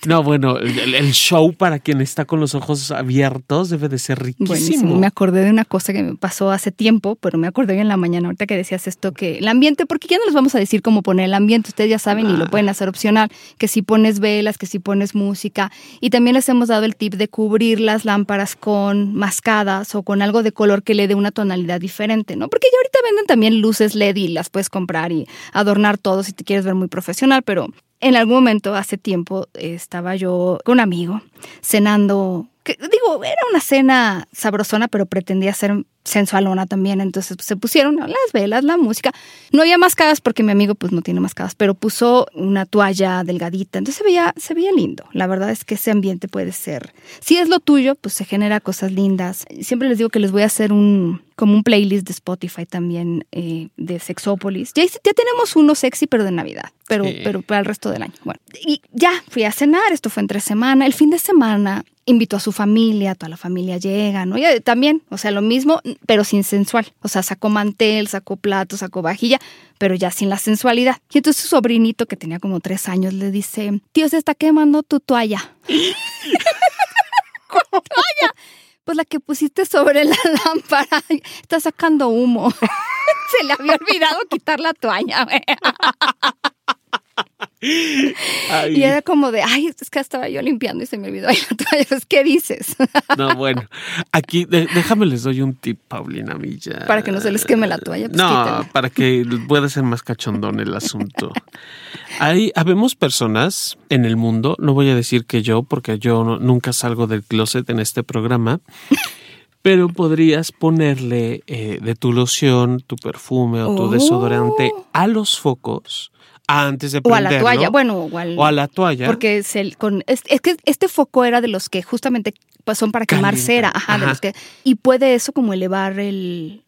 No, bueno, el, el show para quien está con los ojos abiertos debe de ser riquísimo. Buenísimo. Me acordé de una cosa que me pasó hace tiempo, pero me acordé hoy en la mañana, ahorita que decías esto, que el ambiente, porque ya no les vamos a decir cómo poner el ambiente, ustedes ya saben y lo pueden hacer opcional, que si pones velas, que si pones música, y también les hemos dado el tip de cubrir las lámparas con mascadas o con algo de color que le dé una tonalidad diferente, ¿no? Porque ya ahorita venden también luces LED y las puedes comprar y adornar todo si te quieres ver muy profesional, pero en algún momento, hace tiempo, estaba yo con un amigo cenando, que, digo, era una cena sabrosona, pero pretendía ser sensualona también. Entonces pues, se pusieron las velas, la música. No había mascadas porque mi amigo pues no tiene mascadas, pero puso una toalla delgadita. Entonces se veía, se veía lindo. La verdad es que ese ambiente puede ser. Si es lo tuyo, pues se genera cosas lindas. Siempre les digo que les voy a hacer un como un playlist de Spotify también eh, de Sexópolis. Ya, ya, tenemos uno sexy, pero de Navidad, pero, pero para el resto del año. Bueno, y ya fui a cenar, esto fue entre semana. El fin de semana invitó a su familia, toda la familia llega, ¿no? Y también, o sea, lo mismo, pero sin sensual. O sea, sacó mantel, sacó plato, sacó vajilla, pero ya sin la sensualidad. Y entonces su sobrinito, que tenía como tres años, le dice, tío, se está quemando tu toalla. (laughs) toalla? Pues la que pusiste sobre la (laughs) lámpara está sacando humo. (laughs) se le había olvidado quitar la toalla. Y era como de, ay, es que estaba yo limpiando y se me olvidó ahí la toalla. Pues, (laughs) ¿Qué dices? No, bueno, aquí déjame les doy un tip, Paulina Milla. Para que no se les queme la toalla. Pues no, para que pueda ser más cachondón el asunto. Hay, habemos personas en el mundo, no voy a decir que yo, porque yo nunca salgo del closet en este programa, pero podrías ponerle eh, de tu loción, tu perfume o tu oh. desodorante a los focos antes de prenderlo. O a la toalla, bueno, o, a la toalla. Porque es, el, con, es, que este foco era de los que justamente pues, son para quemar cera, ajá, De los que, y puede eso como elevar el...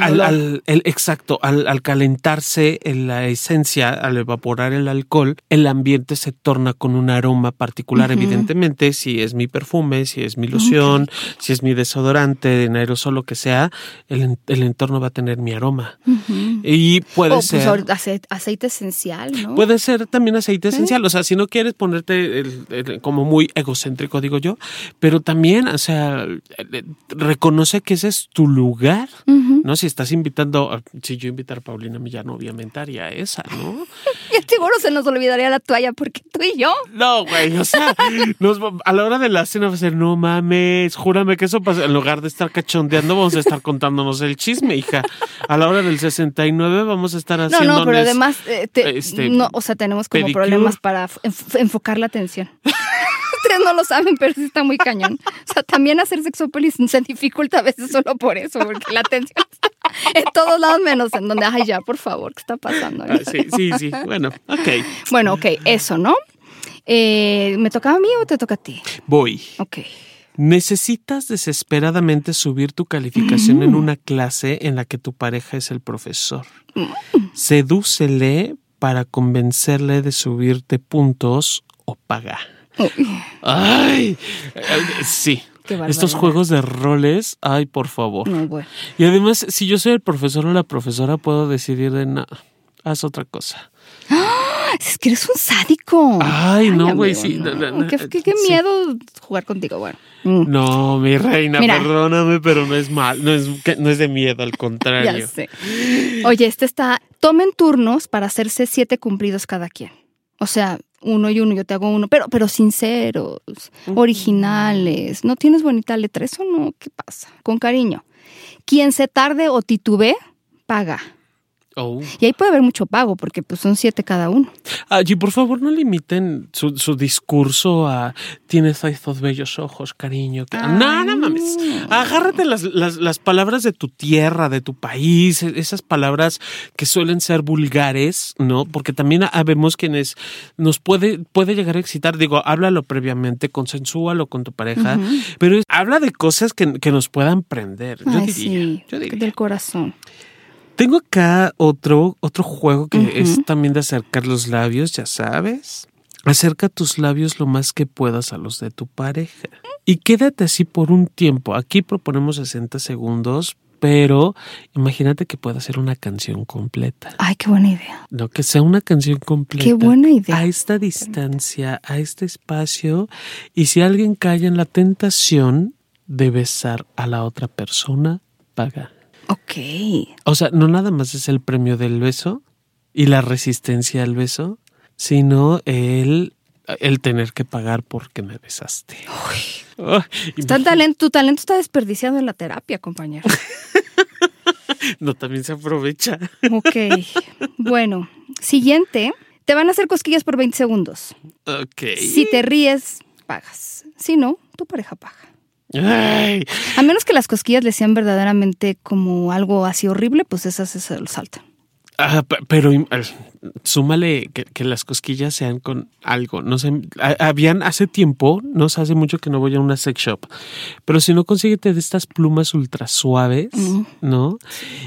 al, exacto, al, calentarse en la esencia, al evaporar el alcohol, el ambiente se torna con un aroma particular, evidentemente, si es mi perfume, si es mi loción, si es mi desodorante, en aerosol, lo que sea, el, entorno va a tener mi aroma. Y puede o, ser... Pues, aceite, esencial, ¿no? Puede ser también aceite esencial, o sea, si no quieres ponerte como muy egocéntrico, digo yo, pero también, o sea, reconoce que ese es tu lugar, ¿no? Si estás invitando, si yo invitar a Paulina Millán, obviamente haría esa, ¿no? (laughs) y seguro se nos olvidaría la toalla porque tú y yo. No, güey, o sea, (laughs) a la hora de la cena va a ser, no mames, júrame que eso pasa, en lugar de estar cachondeando, vamos a estar contándonos el chisme, hija. A la hora del 69 vamos a estar haciendo. No, no, pero además, eh, este, no, o sea, tenemos como problemas para enfocar la atención. (laughs) Ustedes no lo saben, pero sí está muy cañón. O sea, también hacer sexópolis (laughs) se dificulta a veces solo por eso, porque la atención está en todos lados menos en donde, ay, ya, por favor, ¿qué está pasando? Ah, sí, sí, sí. Bueno, ok. Bueno, ok, eso, ¿no? Eh, ¿Me tocaba a mí o te toca a ti? Voy. Ok. Necesitas desesperadamente subir tu calificación en una clase en la que tu pareja es el profesor. Mm. Sedúcele para convencerle de subirte puntos o paga. Ay, sí. Estos juegos de roles, ay, por favor. Y además, si yo soy el profesor o la profesora, puedo decidir de nada. Haz otra cosa. Es que eres un sádico. Ay, no, güey, sí. qué, miedo jugar contigo, bueno. Mm. No, mi reina, perdóname, pero no es mal, no es, no es de miedo, al contrario. ya sé. Oye, este está, tomen turnos para hacerse siete cumplidos cada quien. O sea, uno y uno, yo te hago uno, pero, pero sinceros, originales. ¿No tienes bonita letra? Eso no, ¿qué pasa? Con cariño. Quien se tarde o titube, paga. Oh. Y ahí puede haber mucho pago, porque pues son siete cada uno. Allí, por favor, no limiten su, discurso a tienes esos bellos ojos, cariño. No, no mames. Agárrate las, las, palabras de tu tierra, de tu país, e, esas palabras que suelen ser vulgares, ¿no? Porque también vemos quienes nos puede, puede llegar a excitar. Digo, háblalo previamente, consensúalo con tu pareja, pero habla de cosas que, nos puedan prender. Yo, diría, sí, yo diría. Del corazón. Tengo acá otro, otro juego que es también de acercar los labios, ya sabes. Acerca tus labios lo más que puedas a los de tu pareja. Y quédate así por un tiempo. Aquí proponemos 60 segundos, pero imagínate que pueda ser una canción completa. Ay, qué buena idea. No, que sea una canción completa. Qué buena idea. A esta distancia, a este espacio. Y si alguien cae en la tentación de besar a la otra persona, paga. Ok. O sea, no nada más es el premio del beso y la resistencia al beso, sino el, el tener que pagar porque me besaste. talento, tu talento está desperdiciado en la terapia, compañero. (laughs) no, también se aprovecha. ok. Bueno, siguiente. Te van a hacer cosquillas por 20 segundos. Ok. Si te ríes, pagas. Si no, tu pareja paga. Ay, A menos que las cosquillas le sean verdaderamente como algo así horrible, pues esas se saltan. ah, pe- pero súmale que, que las cosquillas sean con algo. No sé, ha- habían hace tiempo, no sé, hace mucho que no voy a una sex shop, pero si no consíguete de estas plumas ultra suaves, ¿no?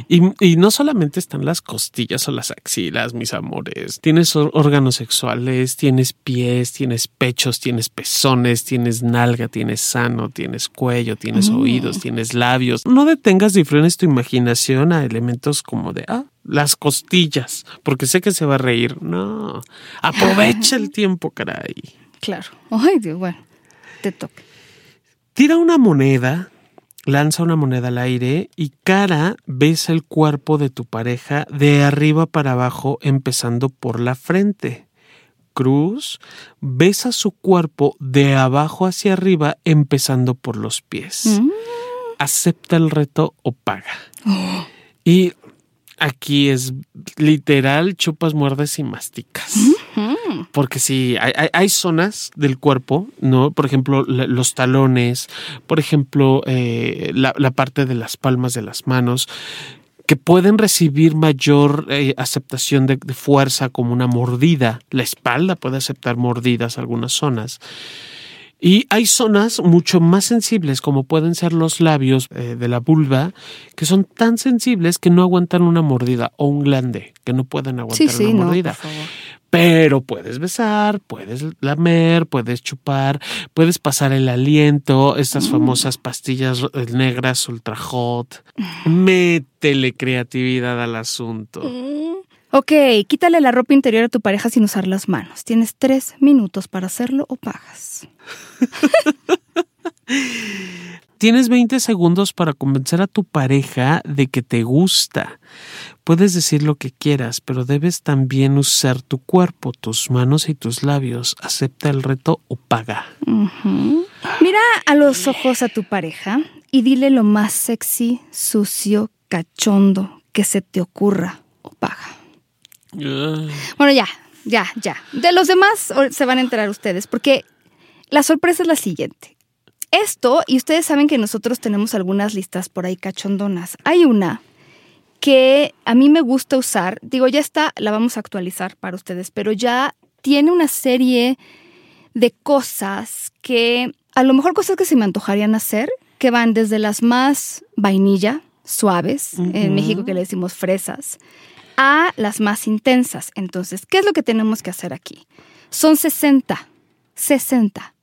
Y, y no solamente están las costillas o las axilas, mis amores. Tienes órganos sexuales, tienes pies, tienes pechos, tienes pezones, tienes nalga, tienes sano, tienes cuello, tienes oídos, tienes labios. No detengas frenes tu imaginación a elementos como de, ah, las costillas, porque sé que se va a reír. No, aprovecha el tiempo, caray. Claro. Ay, Dios, bueno, te toca. Tira una moneda, lanza una moneda al aire y cara besa el cuerpo de tu pareja de arriba para abajo, empezando por la frente. Cruz besa su cuerpo de abajo hacia arriba, empezando por los pies. Mm. Acepta el reto o paga. Y aquí es literal, chupas, muerdes y masticas. Porque sí, hay, hay- hay zonas del cuerpo, ¿no? Por ejemplo, la- los talones, por ejemplo, eh, la, la parte de las palmas de las manos, que pueden recibir mayor eh, aceptación de, de fuerza como una mordida. La espalda puede aceptar mordidas algunas zonas. Y hay zonas mucho más sensibles, como pueden ser los labios eh, de la vulva, que son tan sensibles que no aguantan una mordida, o un glande, que no pueden aguantar Sí, sí, una no, por mordida. favor. Pero puedes besar, puedes lamer, puedes chupar, puedes pasar el aliento, estas Mm. famosas pastillas eh, negras ultra hot. Métele creatividad al asunto. Ok, quítale la ropa interior a tu pareja sin usar las manos. Tienes tres minutos para hacerlo o pagas. Tienes 20 segundos para convencer a tu pareja de que te gusta. Puedes decir lo que quieras, pero debes también usar tu cuerpo, tus manos y tus labios. Acepta el reto o paga. Mira a los ojos a tu pareja y dile lo más sexy, sucio, cachondo que se te ocurra o paga. Bueno, ya, ya, ya. De los demás se van a enterar ustedes, porque la sorpresa es la siguiente. Esto, y ustedes saben que nosotros tenemos algunas listas por ahí cachondonas. Hay una que a mí me gusta usar, digo, ya está, la vamos a actualizar para ustedes, pero ya tiene una serie de cosas que, a lo mejor cosas que se me antojarían hacer, que van desde las más vainilla, suaves, en México que le decimos fresas, a las más intensas. Entonces, ¿qué es lo que tenemos que hacer aquí? Son 60, 60.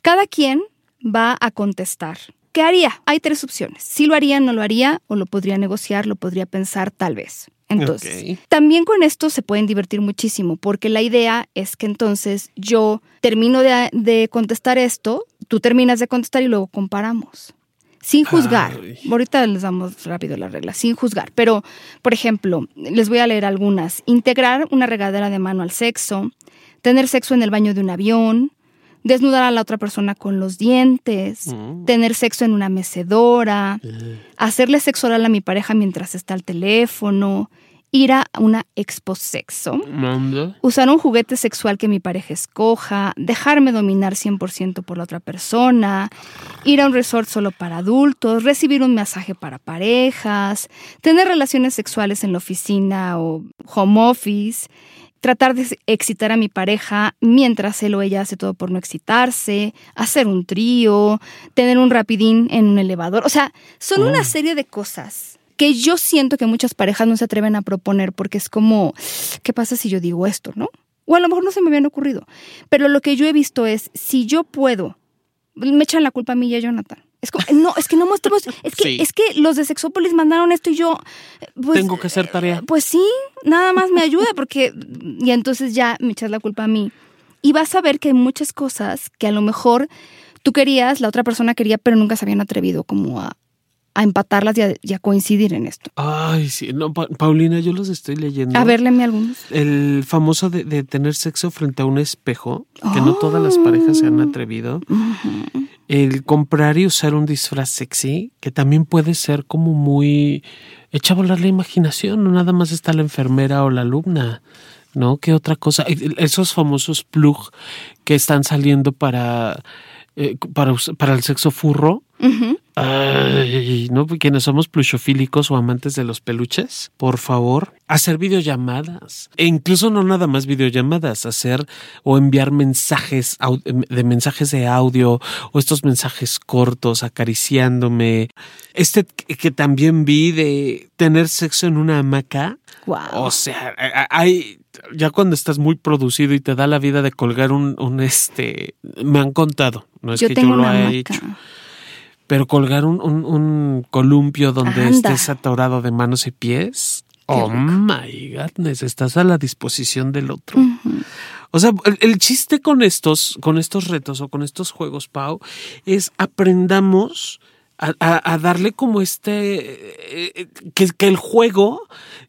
Cada quien va a contestar. ¿Qué haría? Hay tres opciones. Si lo haría, no lo haría, o lo podría negociar, lo podría pensar tal vez. Entonces, también con esto se pueden divertir muchísimo, porque la idea es que entonces yo termino de, de contestar esto, tú terminas de contestar y luego comparamos. Sin juzgar. Ay. Ahorita les damos rápido las reglas, sin juzgar. Pero, por ejemplo, les voy a leer algunas. Integrar una regadera de mano al sexo, tener sexo en el baño de un avión, desnudar a la otra persona con los dientes, Mm. tener sexo en una mecedora, hacerle sexo oral a mi pareja mientras está al teléfono, ir a una expo sexo, usar un juguete sexual que mi pareja escoja, dejarme dominar 100% por la otra persona, ir a un resort solo para adultos, recibir un masaje para parejas, tener relaciones sexuales en la oficina o home office, tratar de excitar a mi pareja mientras él o ella hace todo por no excitarse, hacer un trío, tener un rapidín en un elevador. O sea, son una serie de cosas que yo siento que muchas parejas no se atreven a proponer porque es como, ¿qué pasa si yo digo esto, no? O a lo mejor no se me habían ocurrido. Pero lo que yo he visto es, si yo puedo, me echan la culpa a mí y a Jonathan. Es como, no, es que no mostramos, es que, Sí. es que los de Sexópolis mandaron esto y yo, pues, Tengo que hacer tarea. pues sí, nada más me ayuda porque, y entonces ya me echas la culpa a mí. Y vas a ver que hay muchas cosas que a lo mejor tú querías, la otra persona quería, pero nunca se habían atrevido como a, a empatarlas y a, y a coincidir en esto. Ay, sí. No, Pa- Paulina, yo los estoy leyendo. A ver, léeme algunos. El famoso de, de tener sexo frente a un espejo, que no todas las parejas se han atrevido. El comprar y usar un disfraz sexy, que también puede ser como muy echa a volar la imaginación, no nada más está la enfermera o la alumna. ¿no? ¿Qué otra cosa? Esos famosos plug que están saliendo para, eh, para, para el sexo furro. Ay, ¿no? Quienes somos plushofílicos o amantes de los peluches, por favor, hacer videollamadas. E incluso no nada más videollamadas, hacer o enviar mensajes de mensajes de audio o estos mensajes cortos acariciándome. Este que también vi de tener sexo en una hamaca. O sea, hay ya cuando estás muy producido y te da la vida de colgar un, un este, me han contado, no es que yo lo haya hecho pero colgar un, un, columpio donde estés atorado de manos y pies. oh my godness, estás a la disposición del otro. O sea, el, chiste con estos, con estos retos o con estos juegos, Pau, es aprendamos a, darle como este, eh, eh, que, que, el juego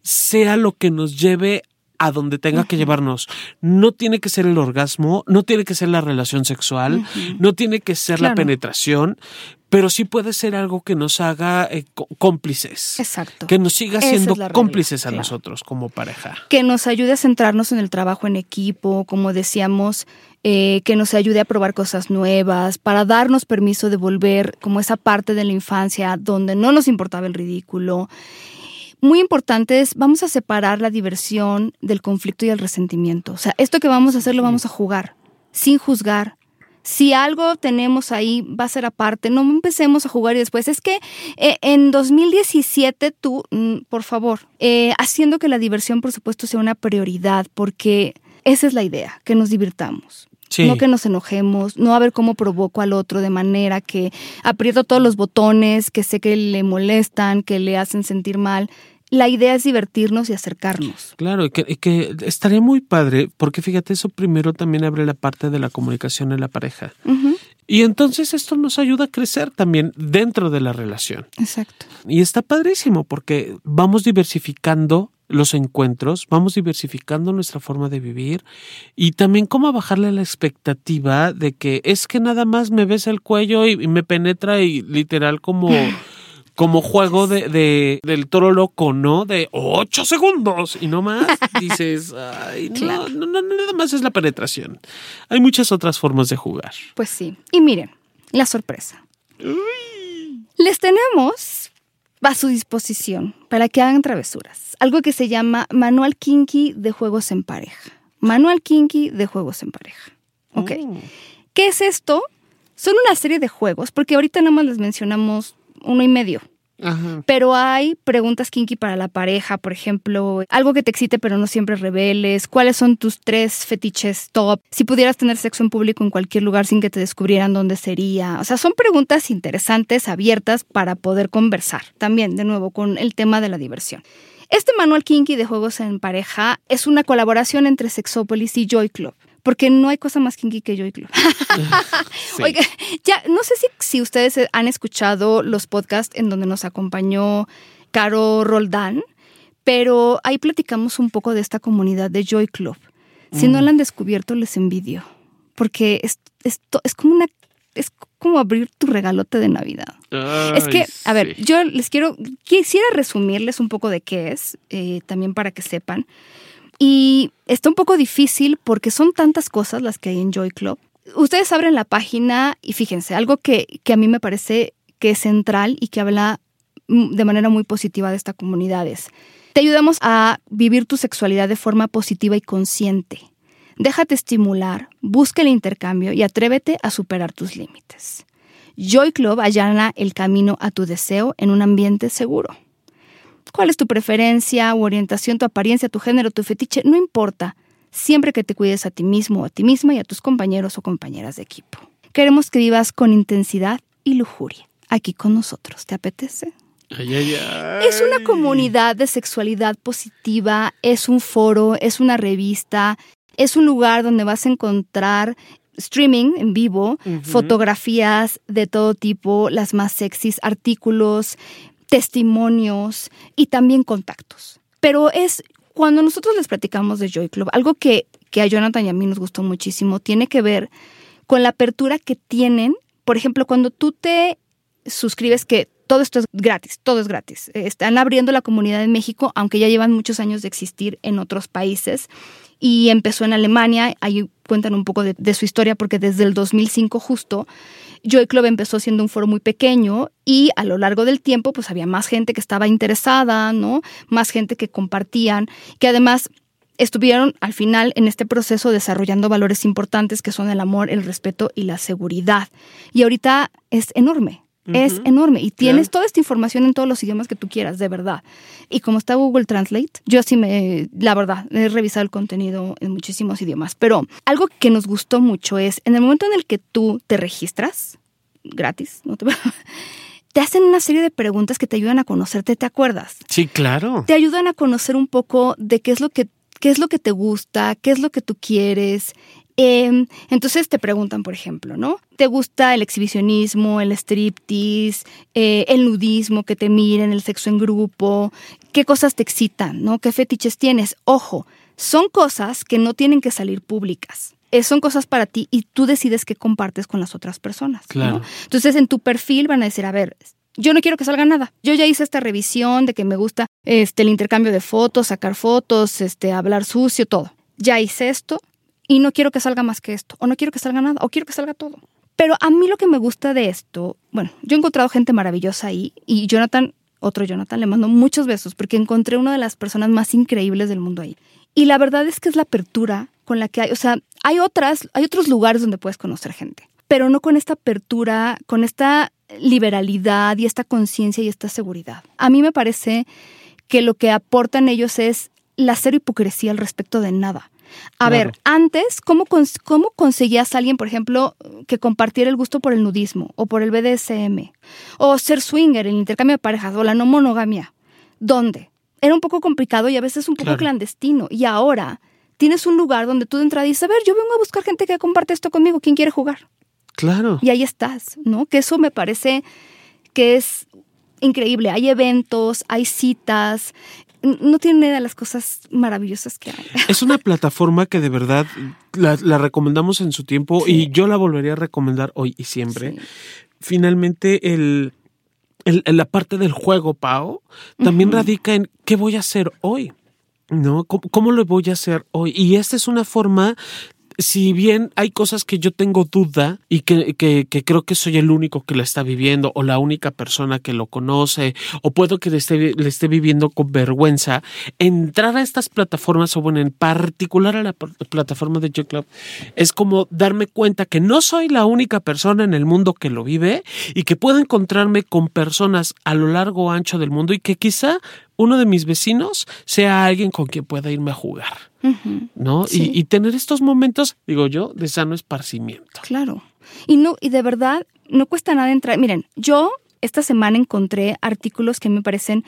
sea lo que nos lleve a donde tenga que llevarnos. No tiene que ser el orgasmo, no tiene que ser la relación sexual, no tiene que ser la penetración, pero sí puede ser algo que nos haga eh, cómplices. Exacto. Que nos siga siendo cómplices a nosotros como pareja. Que nos ayude a centrarnos en el trabajo en equipo, como decíamos, eh, que nos ayude a probar cosas nuevas, para darnos permiso de volver como esa parte de la infancia donde no nos importaba el ridículo muy importante es, vamos a separar la diversión del conflicto y el resentimiento. O sea, esto que vamos a hacer lo vamos a jugar, sin juzgar. Si algo tenemos ahí, va a ser aparte. No empecemos a jugar y después. Es que eh, en 2017 tú, mm, por favor, eh, haciendo que la diversión, por supuesto, sea una prioridad, porque esa es la idea, que nos divirtamos. No que nos enojemos, no a ver cómo provoco al otro de manera que aprieto todos los botones que sé que le molestan, que le hacen sentir mal. La idea es divertirnos y acercarnos. Claro, y que, estaría muy padre, porque fíjate, eso primero también abre la parte de la comunicación en la pareja. Y entonces esto nos ayuda a crecer también dentro de la relación. Exacto. Y está padrísimo porque vamos diversificando los encuentros, vamos diversificando nuestra forma de vivir y también cómo bajarle la expectativa de que es que nada más me ves el cuello y, me penetra y literal como... (laughs) como juego de, del toro loco, ¿no? De ocho segundos y no más. (laughs) Dices, ay, no, no, no, nada más es la penetración. Hay muchas otras formas de jugar. Pues sí. Y miren, la sorpresa. Les tenemos a su disposición para que hagan travesuras. Algo que se llama Manual Kinky de Juegos en Pareja. Manual Kinky de Juegos en Pareja. Ok. Oh. ¿Qué es esto? Son una serie de juegos, porque ahorita nada más les mencionamos uno y medio. Pero hay preguntas kinky para la pareja, por ejemplo, algo que te excite pero no siempre reveles, cuáles son tus tres fetiches top, si pudieras tener sexo en público en cualquier lugar sin que te descubrieran dónde sería. O sea, son preguntas interesantes, abiertas para poder conversar. También, de nuevo, con el tema de la diversión. Este manual kinky de juegos en pareja es una colaboración entre Sexopolis y Joy Club porque no hay cosa más kinky que Joy Club. (laughs) Oiga, ya no sé si, si ustedes han escuchado los podcasts en donde nos acompañó Caro Roldán, pero ahí platicamos un poco de esta comunidad de Joy Club. Si no mm. la han descubierto, les envidio, porque es, es, es como una es como abrir tu regalote de Navidad. es que, a ver, yo les quiero, quisiera resumirles un poco de qué es, eh, también para que sepan. Y está un poco difícil porque son tantas cosas las que hay en Joy Club. Ustedes abren la página y fíjense, algo que, a mí me parece que es central y que habla de manera muy positiva de esta comunidad es, te ayudamos a vivir tu sexualidad de forma positiva y consciente. Déjate estimular, busca el intercambio y atrévete a superar tus límites. Joy Club allana el camino a tu deseo en un ambiente seguro cuál es tu preferencia o orientación, tu apariencia, tu género, tu fetiche, no importa, siempre que te cuides a ti mismo o a ti misma y a tus compañeros o compañeras de equipo. Queremos que vivas con intensidad y lujuria aquí con nosotros. ¿Te apetece? Es una comunidad de sexualidad positiva, es un foro, es una revista, es un lugar donde vas a encontrar streaming en vivo, fotografías de todo tipo, las más sexys, artículos, testimonios y también contactos. Pero es cuando nosotros les platicamos de Joy Club, algo que, que a Jonathan y a mí nos gustó muchísimo, tiene que ver con la apertura que tienen. Por ejemplo, cuando tú te suscribes, que todo esto es gratis, todo es gratis. Están abriendo la comunidad en México, aunque ya llevan muchos años de existir en otros países. Y empezó en Alemania, ahí cuentan un poco de, de su historia, porque desde el 2005 justo Joy Club empezó siendo un foro muy pequeño y a lo largo del tiempo pues había más gente que estaba interesada, ¿no? Más gente que compartían, que además estuvieron al final en este proceso desarrollando valores importantes que son el amor, el respeto y la seguridad. Y ahorita es enorme, es enorme y tienes toda esta información en todos los idiomas que tú quieras, de verdad. Y como está Google Translate, yo sí me, la verdad, he revisado el contenido en muchísimos idiomas. Pero algo que nos gustó mucho es, en el momento en el que tú te registras, gratis, no te (laughs) te hacen una serie de preguntas que te ayudan a conocerte, ¿te acuerdas? Sí, claro. Te ayudan a conocer un poco de qué es lo que qué es lo que te gusta, qué es lo que tú quieres. Em, entonces te preguntan, por ejemplo, ¿no? ¿Te gusta el exhibicionismo, el striptease, eh, el nudismo, que te miren, el sexo en grupo? ¿Qué cosas te excitan, ¿no? ¿Qué fetiches tienes? Ojo, son cosas que no tienen que salir públicas. Eh, son cosas para ti y tú decides qué compartes con las otras personas. Claro. Entonces en tu perfil van a decir, a ver, yo no quiero que salga nada. Yo ya hice esta revisión de que me gusta este, el intercambio de fotos, sacar fotos, este, hablar sucio, todo. Ya hice esto y no quiero que salga más que esto, o no quiero que salga nada, o quiero que salga todo. Pero a mí lo que me gusta de esto, bueno, yo he encontrado gente maravillosa ahí y Jonathan, otro Jonathan, le mando muchos besos porque encontré una de las personas más increíbles del mundo ahí. Y la verdad es que es la apertura con la que hay, o sea, hay otras, hay otros lugares donde puedes conocer gente, pero no con esta apertura, con esta liberalidad y esta conciencia y esta seguridad. A mí me parece que lo que aportan ellos es la cero hipocresía al respecto de nada. A ver, antes, ¿cómo, ¿cómo conseguías a alguien, por ejemplo, que compartiera el gusto por el nudismo o por el BDSM? O ser swinger, el intercambio de parejas o la no monogamia. ¿Dónde? Era un poco complicado y a veces un poco clandestino. Y ahora tienes un lugar donde tú de entrada dices, a ver, yo vengo a buscar gente que comparte esto conmigo, ¿quién quiere jugar? Claro. Y ahí estás, ¿no? Que eso me parece que es increíble. Hay eventos, hay citas. No tiene idea de las cosas maravillosas que hay. (laughs) Es una plataforma que de verdad la, recomendamos en su tiempo y yo la volvería a recomendar hoy y siempre. Finalmente, el, la parte del juego, Pau, también radica en qué voy a hacer hoy. ¿no? ¿Cómo, ¿Cómo, lo voy a hacer hoy? Y esta es una forma si bien hay cosas que yo tengo duda y que, que, creo que soy el único que la está viviendo o la única persona que lo conoce o puedo que le esté, le esté viviendo con vergüenza, entrar a estas plataformas o bueno, en particular a la plataforma de Joy Club es como darme cuenta que no soy la única persona en el mundo que lo vive y que puedo encontrarme con personas a lo largo ancho del mundo y que quizá uno de mis vecinos sea alguien con quien pueda irme a jugar, ¿no? Y, tener estos momentos, digo yo, de sano esparcimiento. Claro. Y no, y de verdad, no cuesta nada entrar. Miren, yo esta semana encontré artículos que me parecen.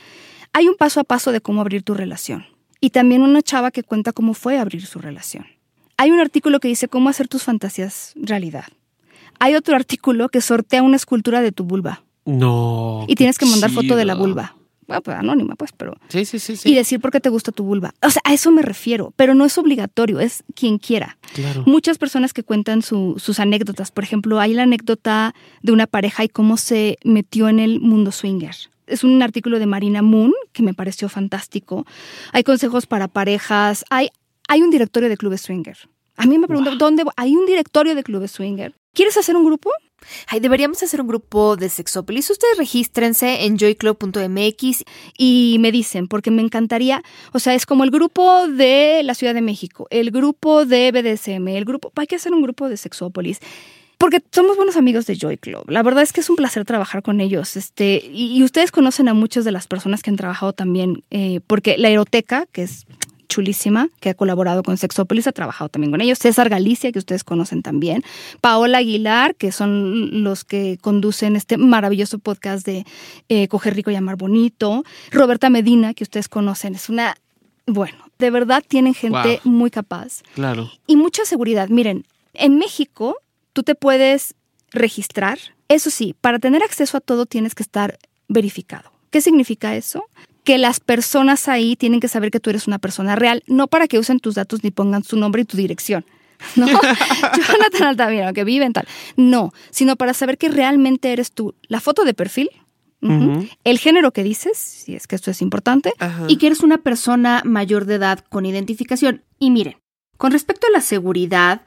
Hay un paso a paso de cómo abrir tu relación. Y también una chava que cuenta cómo fue abrir su relación. Hay un artículo que dice cómo hacer tus fantasías realidad. Hay otro artículo que sortea una escultura de tu vulva. No. Y tienes que mandar foto de la vulva pues anónima, pues, pero... Sí, sí, sí, Y decir por qué te gusta tu vulva. O sea, a eso me refiero, pero no es obligatorio, es quien quiera. Claro. Muchas personas que cuentan sus anécdotas, por ejemplo, hay la anécdota de una pareja y cómo se metió en el mundo swinger. Es un artículo de Marina Moon que me pareció fantástico. Hay consejos para parejas, hay, hay un directorio de clubes swinger. A mí me preguntan, ¿dónde? Hay un directorio de clubes swinger. ¿Quieres hacer un grupo? Ay, deberíamos hacer un grupo de Sexópolis. Ustedes regístrense en joyclub.mx y me dicen, porque me encantaría, o sea, es como el grupo de la Ciudad de México, el grupo de BDSM, el grupo, hay que hacer un grupo de Sexópolis. Porque somos buenos amigos de Joy Club. La verdad es que es un placer trabajar con ellos. Este, y, ustedes conocen a muchas de las personas que han trabajado también, eh, porque la Eroteca, que es chulísima, que ha colaborado con Sexópolis, ha trabajado también con ellos. César Galicia, que ustedes conocen también. Paola Aguilar, que son los que conducen este maravilloso podcast de eh, Coger Rico y Amar Bonito. Roberta Medina, que ustedes conocen, es una, bueno, de verdad tienen gente muy capaz. Claro. Y mucha seguridad. Miren, en México tú te puedes registrar. Eso sí, para tener acceso a todo tienes que estar verificado. ¿Qué significa eso? Que las personas ahí tienen que saber que tú eres una persona real, no para que usen tus datos ni pongan su nombre y tu dirección. (laughs) No, Jonathan Altamira, que vive en tal. No, sino para saber que realmente eres tú. La foto de perfil. El género que dices, si es que esto es importante. Y que eres una persona mayor de edad con identificación. Y miren, con respecto a la seguridad,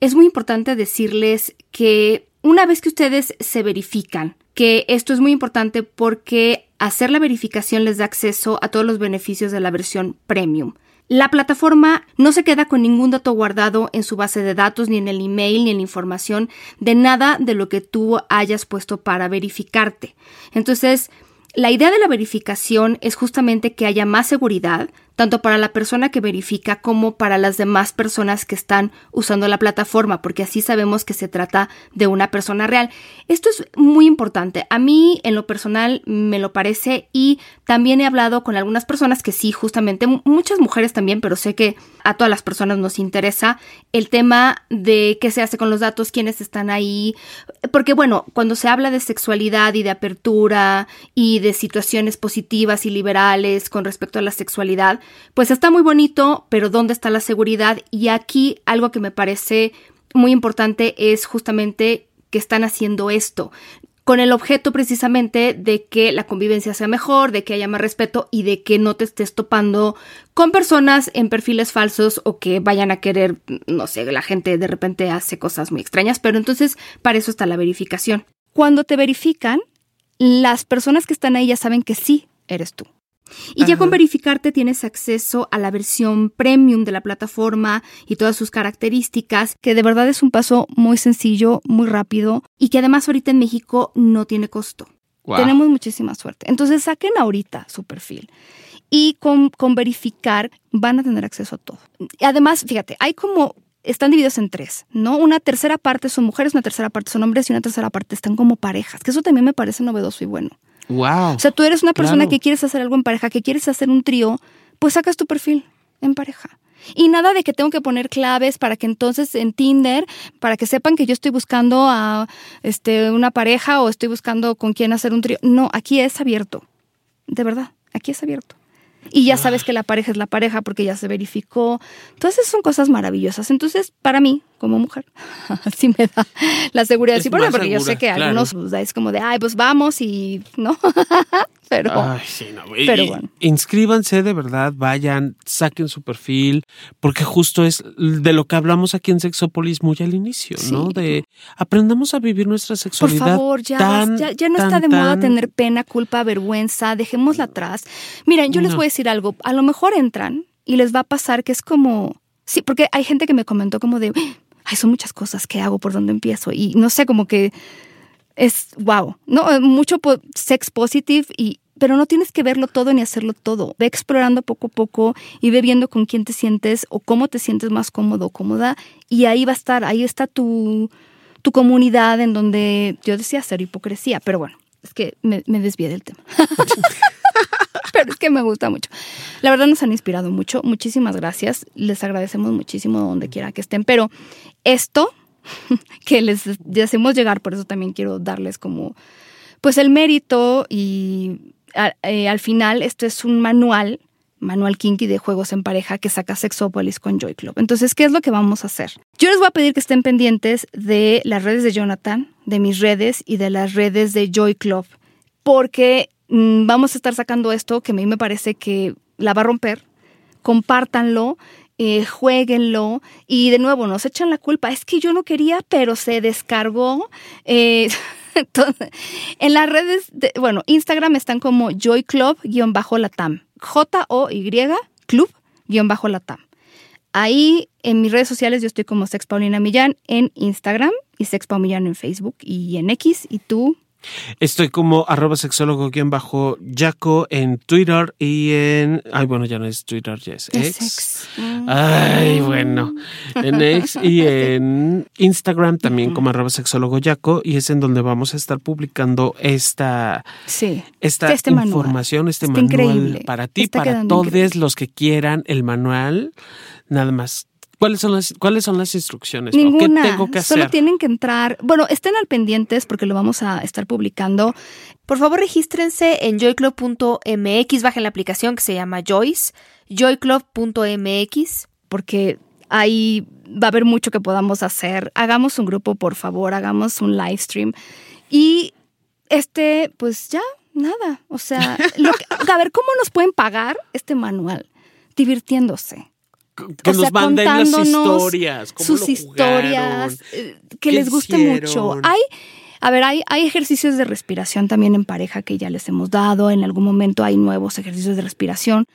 es muy importante decirles que una vez que ustedes se verifican, que esto es muy importante porque hacer la verificación les da acceso a todos los beneficios de la versión premium. La plataforma no se queda con ningún dato guardado en su base de datos, ni en el email, ni en la información de nada de lo que tú hayas puesto para verificarte. Entonces, la idea de la verificación es justamente que haya más seguridad, tanto para la persona que verifica como para las demás personas que están usando la plataforma, porque así sabemos que se trata de una persona real. Esto es muy importante. A mí, en lo personal, me lo parece y también he hablado con algunas personas que sí, justamente, muchas mujeres también, pero sé que a todas las personas nos interesa el tema de qué se hace con los datos, quiénes están ahí, porque bueno, cuando se habla de sexualidad y de apertura y de situaciones positivas y liberales con respecto a la sexualidad, pues está muy bonito, pero ¿dónde está la seguridad? Y aquí algo que me parece muy importante es justamente que están haciendo esto con el objeto precisamente de que la convivencia sea mejor, de que haya más respeto y de que no te estés topando con personas en perfiles falsos o que vayan a querer, no sé, la gente de repente hace cosas muy extrañas, pero entonces para eso está la verificación. Cuando te verifican, las personas que están ahí ya saben que sí eres tú. Y ya con verificarte tienes acceso a la versión premium de la plataforma y todas sus características. Que de verdad es un paso muy sencillo, muy rápido. Y que además ahorita en México no tiene costo. Tenemos muchísima suerte. Entonces saquen ahorita su perfil. Y con, con verificar van a tener acceso a todo. Y además, fíjate, hay como, están divididos en tres, ¿no? Una tercera parte son mujeres, una tercera parte son hombres y una tercera parte están como parejas, que eso también me parece novedoso y bueno. Wow. O sea, tú eres una persona Claro. que quieres hacer algo en pareja, que quieres hacer un trío, pues sacas tu perfil en pareja. Y nada de que tengo que poner claves para que entonces en Tinder, para que sepan que yo estoy buscando a este, una pareja o estoy buscando con quién hacer un trío. No, aquí es abierto. De verdad, aquí es abierto. Y ya sabes que la pareja es la pareja porque ya se verificó. Entonces son cosas maravillosas. Entonces, para mí, como mujer, (laughs) sí me da la seguridad. Es Sí, porque, porque yo sé segura, que claro. algunos pues, es como de, ay, pues vamos y no. (laughs) Pero Ay, sí, no. Pero y bueno. Inscríbanse de verdad, vayan, saquen su perfil, porque justo es de lo que hablamos aquí en Sexópolis muy al inicio, ¿no? De aprendamos a vivir nuestra por sexualidad. favor, ya, tan, ya, ya no tan, está de moda tener pena, culpa, vergüenza, dejémosla atrás. Miren, yo les voy a decir algo, a lo mejor entran y les va a pasar que es como, sí, porque hay gente que me comentó como de, ay, son muchas cosas que hago, por dónde empiezo, y no sé, como que es, wow, no, Eh, mucho sex positive y... Pero no tienes que verlo todo ni hacerlo todo. Ve explorando poco a poco y ve viendo con quién te sientes o cómo te sientes más cómodo o cómoda. Y ahí va a estar, ahí está tu, tu comunidad en donde yo decía hacer hipocresía, pero bueno, es que me, me desvié del tema. (laughs) pero es que me gusta mucho. La verdad nos han inspirado mucho. Muchísimas gracias. Les agradecemos muchísimo donde quiera que estén. Pero esto (laughs) que les hacemos llegar, por eso también quiero darles como, pues el mérito y eh, al final esto es un manual manual kinky de juegos en pareja que saca Sexopolis con Joy Club. Entonces, ¿qué es lo que vamos a hacer? Yo les voy a pedir que estén pendientes de las redes de Jonathan, de mis redes y de las redes de Joy Club, porque mm, vamos a estar sacando esto que a mí me parece que la va a romper. Compártanlo, eh, jueguenlo y de nuevo nos echan la culpa. Es que yo no quería, pero se descargó. Eh, (laughs) entonces, en las redes, de, bueno, Instagram están como Joy Club-Latam. J-O-Y Club-Latam. Ahí en mis redes sociales yo estoy como Sex Paulina Millán en Instagram y Sex Paul Millán en Facebook y en X. ¿Y tú? Estoy como arroba sexólogo guion bajo Jaco en Twitter y en. Ay, bueno, ya no es Twitter, ya es X. Sex. Ay, bueno. En X (laughs) y en Instagram también como arroba sexólogo Jaco y es en donde vamos a estar publicando esta, Sí. esta Este manual. información, este Está manual increíble. para ti, Está para todos increíble. los que quieran el manual. Nada más. ¿Cuáles son las, cuáles son las instrucciones? Ninguna. ¿Qué tengo que hacer? Solo tienen que entrar. Bueno, estén al pendientes porque lo vamos a estar publicando. Por favor, regístrense en joyclub.mx, bajen la aplicación que se llama Joyce, joyclub.mx. porque ahí va a haber mucho que podamos hacer. Hagamos un grupo, por favor, hagamos un live stream. Y este, pues ya, Nada. O sea, a ver, ¿cómo nos pueden pagar este manual? Divirtiéndose. Que nos manden las historias. sus historias. Eh, que les guste mucho. Hay a ver, hay, hay ejercicios de respiración también en pareja que ya les hemos dado, en algún momento hay nuevos ejercicios de respiración.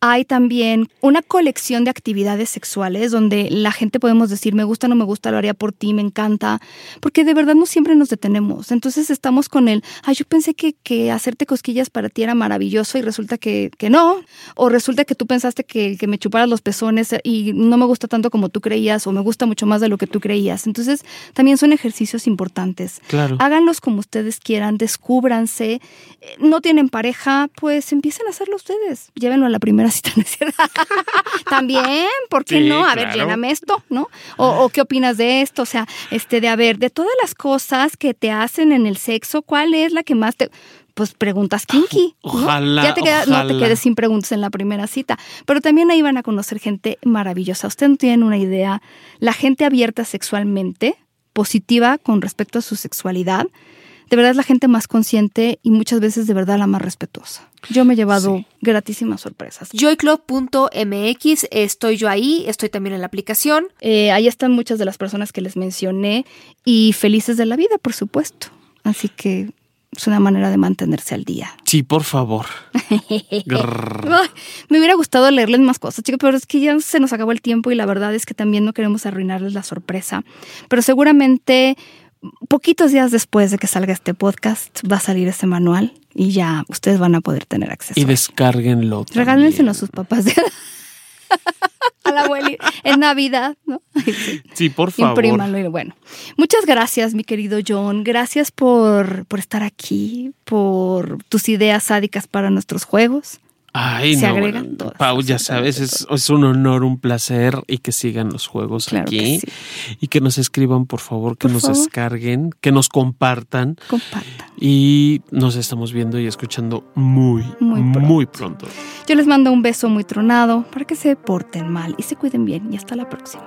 Hay también una colección de actividades sexuales donde la gente podemos decir, me gusta, no me gusta, lo haría por ti, me encanta, porque de verdad no siempre nos detenemos. Entonces estamos con el, ay, yo pensé que, que hacerte cosquillas para ti era maravilloso y resulta que, que no, o resulta que tú pensaste que, que me chuparas los pezones y no me gusta tanto como tú creías, o me gusta mucho más de lo que tú creías. Entonces también son ejercicios importantes. Claro. Háganlos como ustedes quieran, descúbranse. No tienen pareja, pues empiecen a hacerlo ustedes. Llévenlo a la primera (laughs) cita, (laughs) También, ¿por qué no? A ver, lléname esto, ¿no? O, qué opinas de esto? O sea, este, de a ver, de todas las cosas que te hacen en el sexo, ¿cuál es la que más te pues preguntas kinky. Ojalá. Ya te no te quedes sin preguntas en la primera cita. Pero también ahí van a conocer gente maravillosa. Ustedes no tienen una idea. La gente abierta sexualmente positiva con respecto a su sexualidad, de verdad es la gente más consciente y muchas veces de verdad la más respetuosa. Yo me he llevado gratísimas sorpresas. Joyclub.mx, estoy yo ahí, estoy también en la aplicación. Eh, ahí están muchas de las personas que les mencioné y felices de la vida, por supuesto. Así que es una manera de mantenerse al día. Sí, por favor. (laughs) me hubiera gustado leerles más cosas, chicos, pero es que ya se nos acabó el tiempo y la verdad es que también no queremos arruinarles la sorpresa. Pero seguramente poquitos días después de que salga este podcast va a salir este manual y ya ustedes van a poder tener acceso. Y descárguenlo. Regálenselo a sus papás. (laughs) a la abuelita en Navidad, ¿no? (laughs) Sí, por favor. Imprímalo. Bueno, muchas gracias, mi querido John. Gracias por, por estar aquí, por tus ideas sádicas para nuestros juegos. Ay, se agregan Pau, ya sabes, es, un honor, un placer y que sigan los juegos aquí. Y que nos escriban, por favor, que nos descarguen, que nos compartan. Compartan. Y nos estamos viendo y escuchando muy, muy pronto. Yo les mando un beso muy tronado para que se porten mal y se cuiden bien. Y hasta la próxima.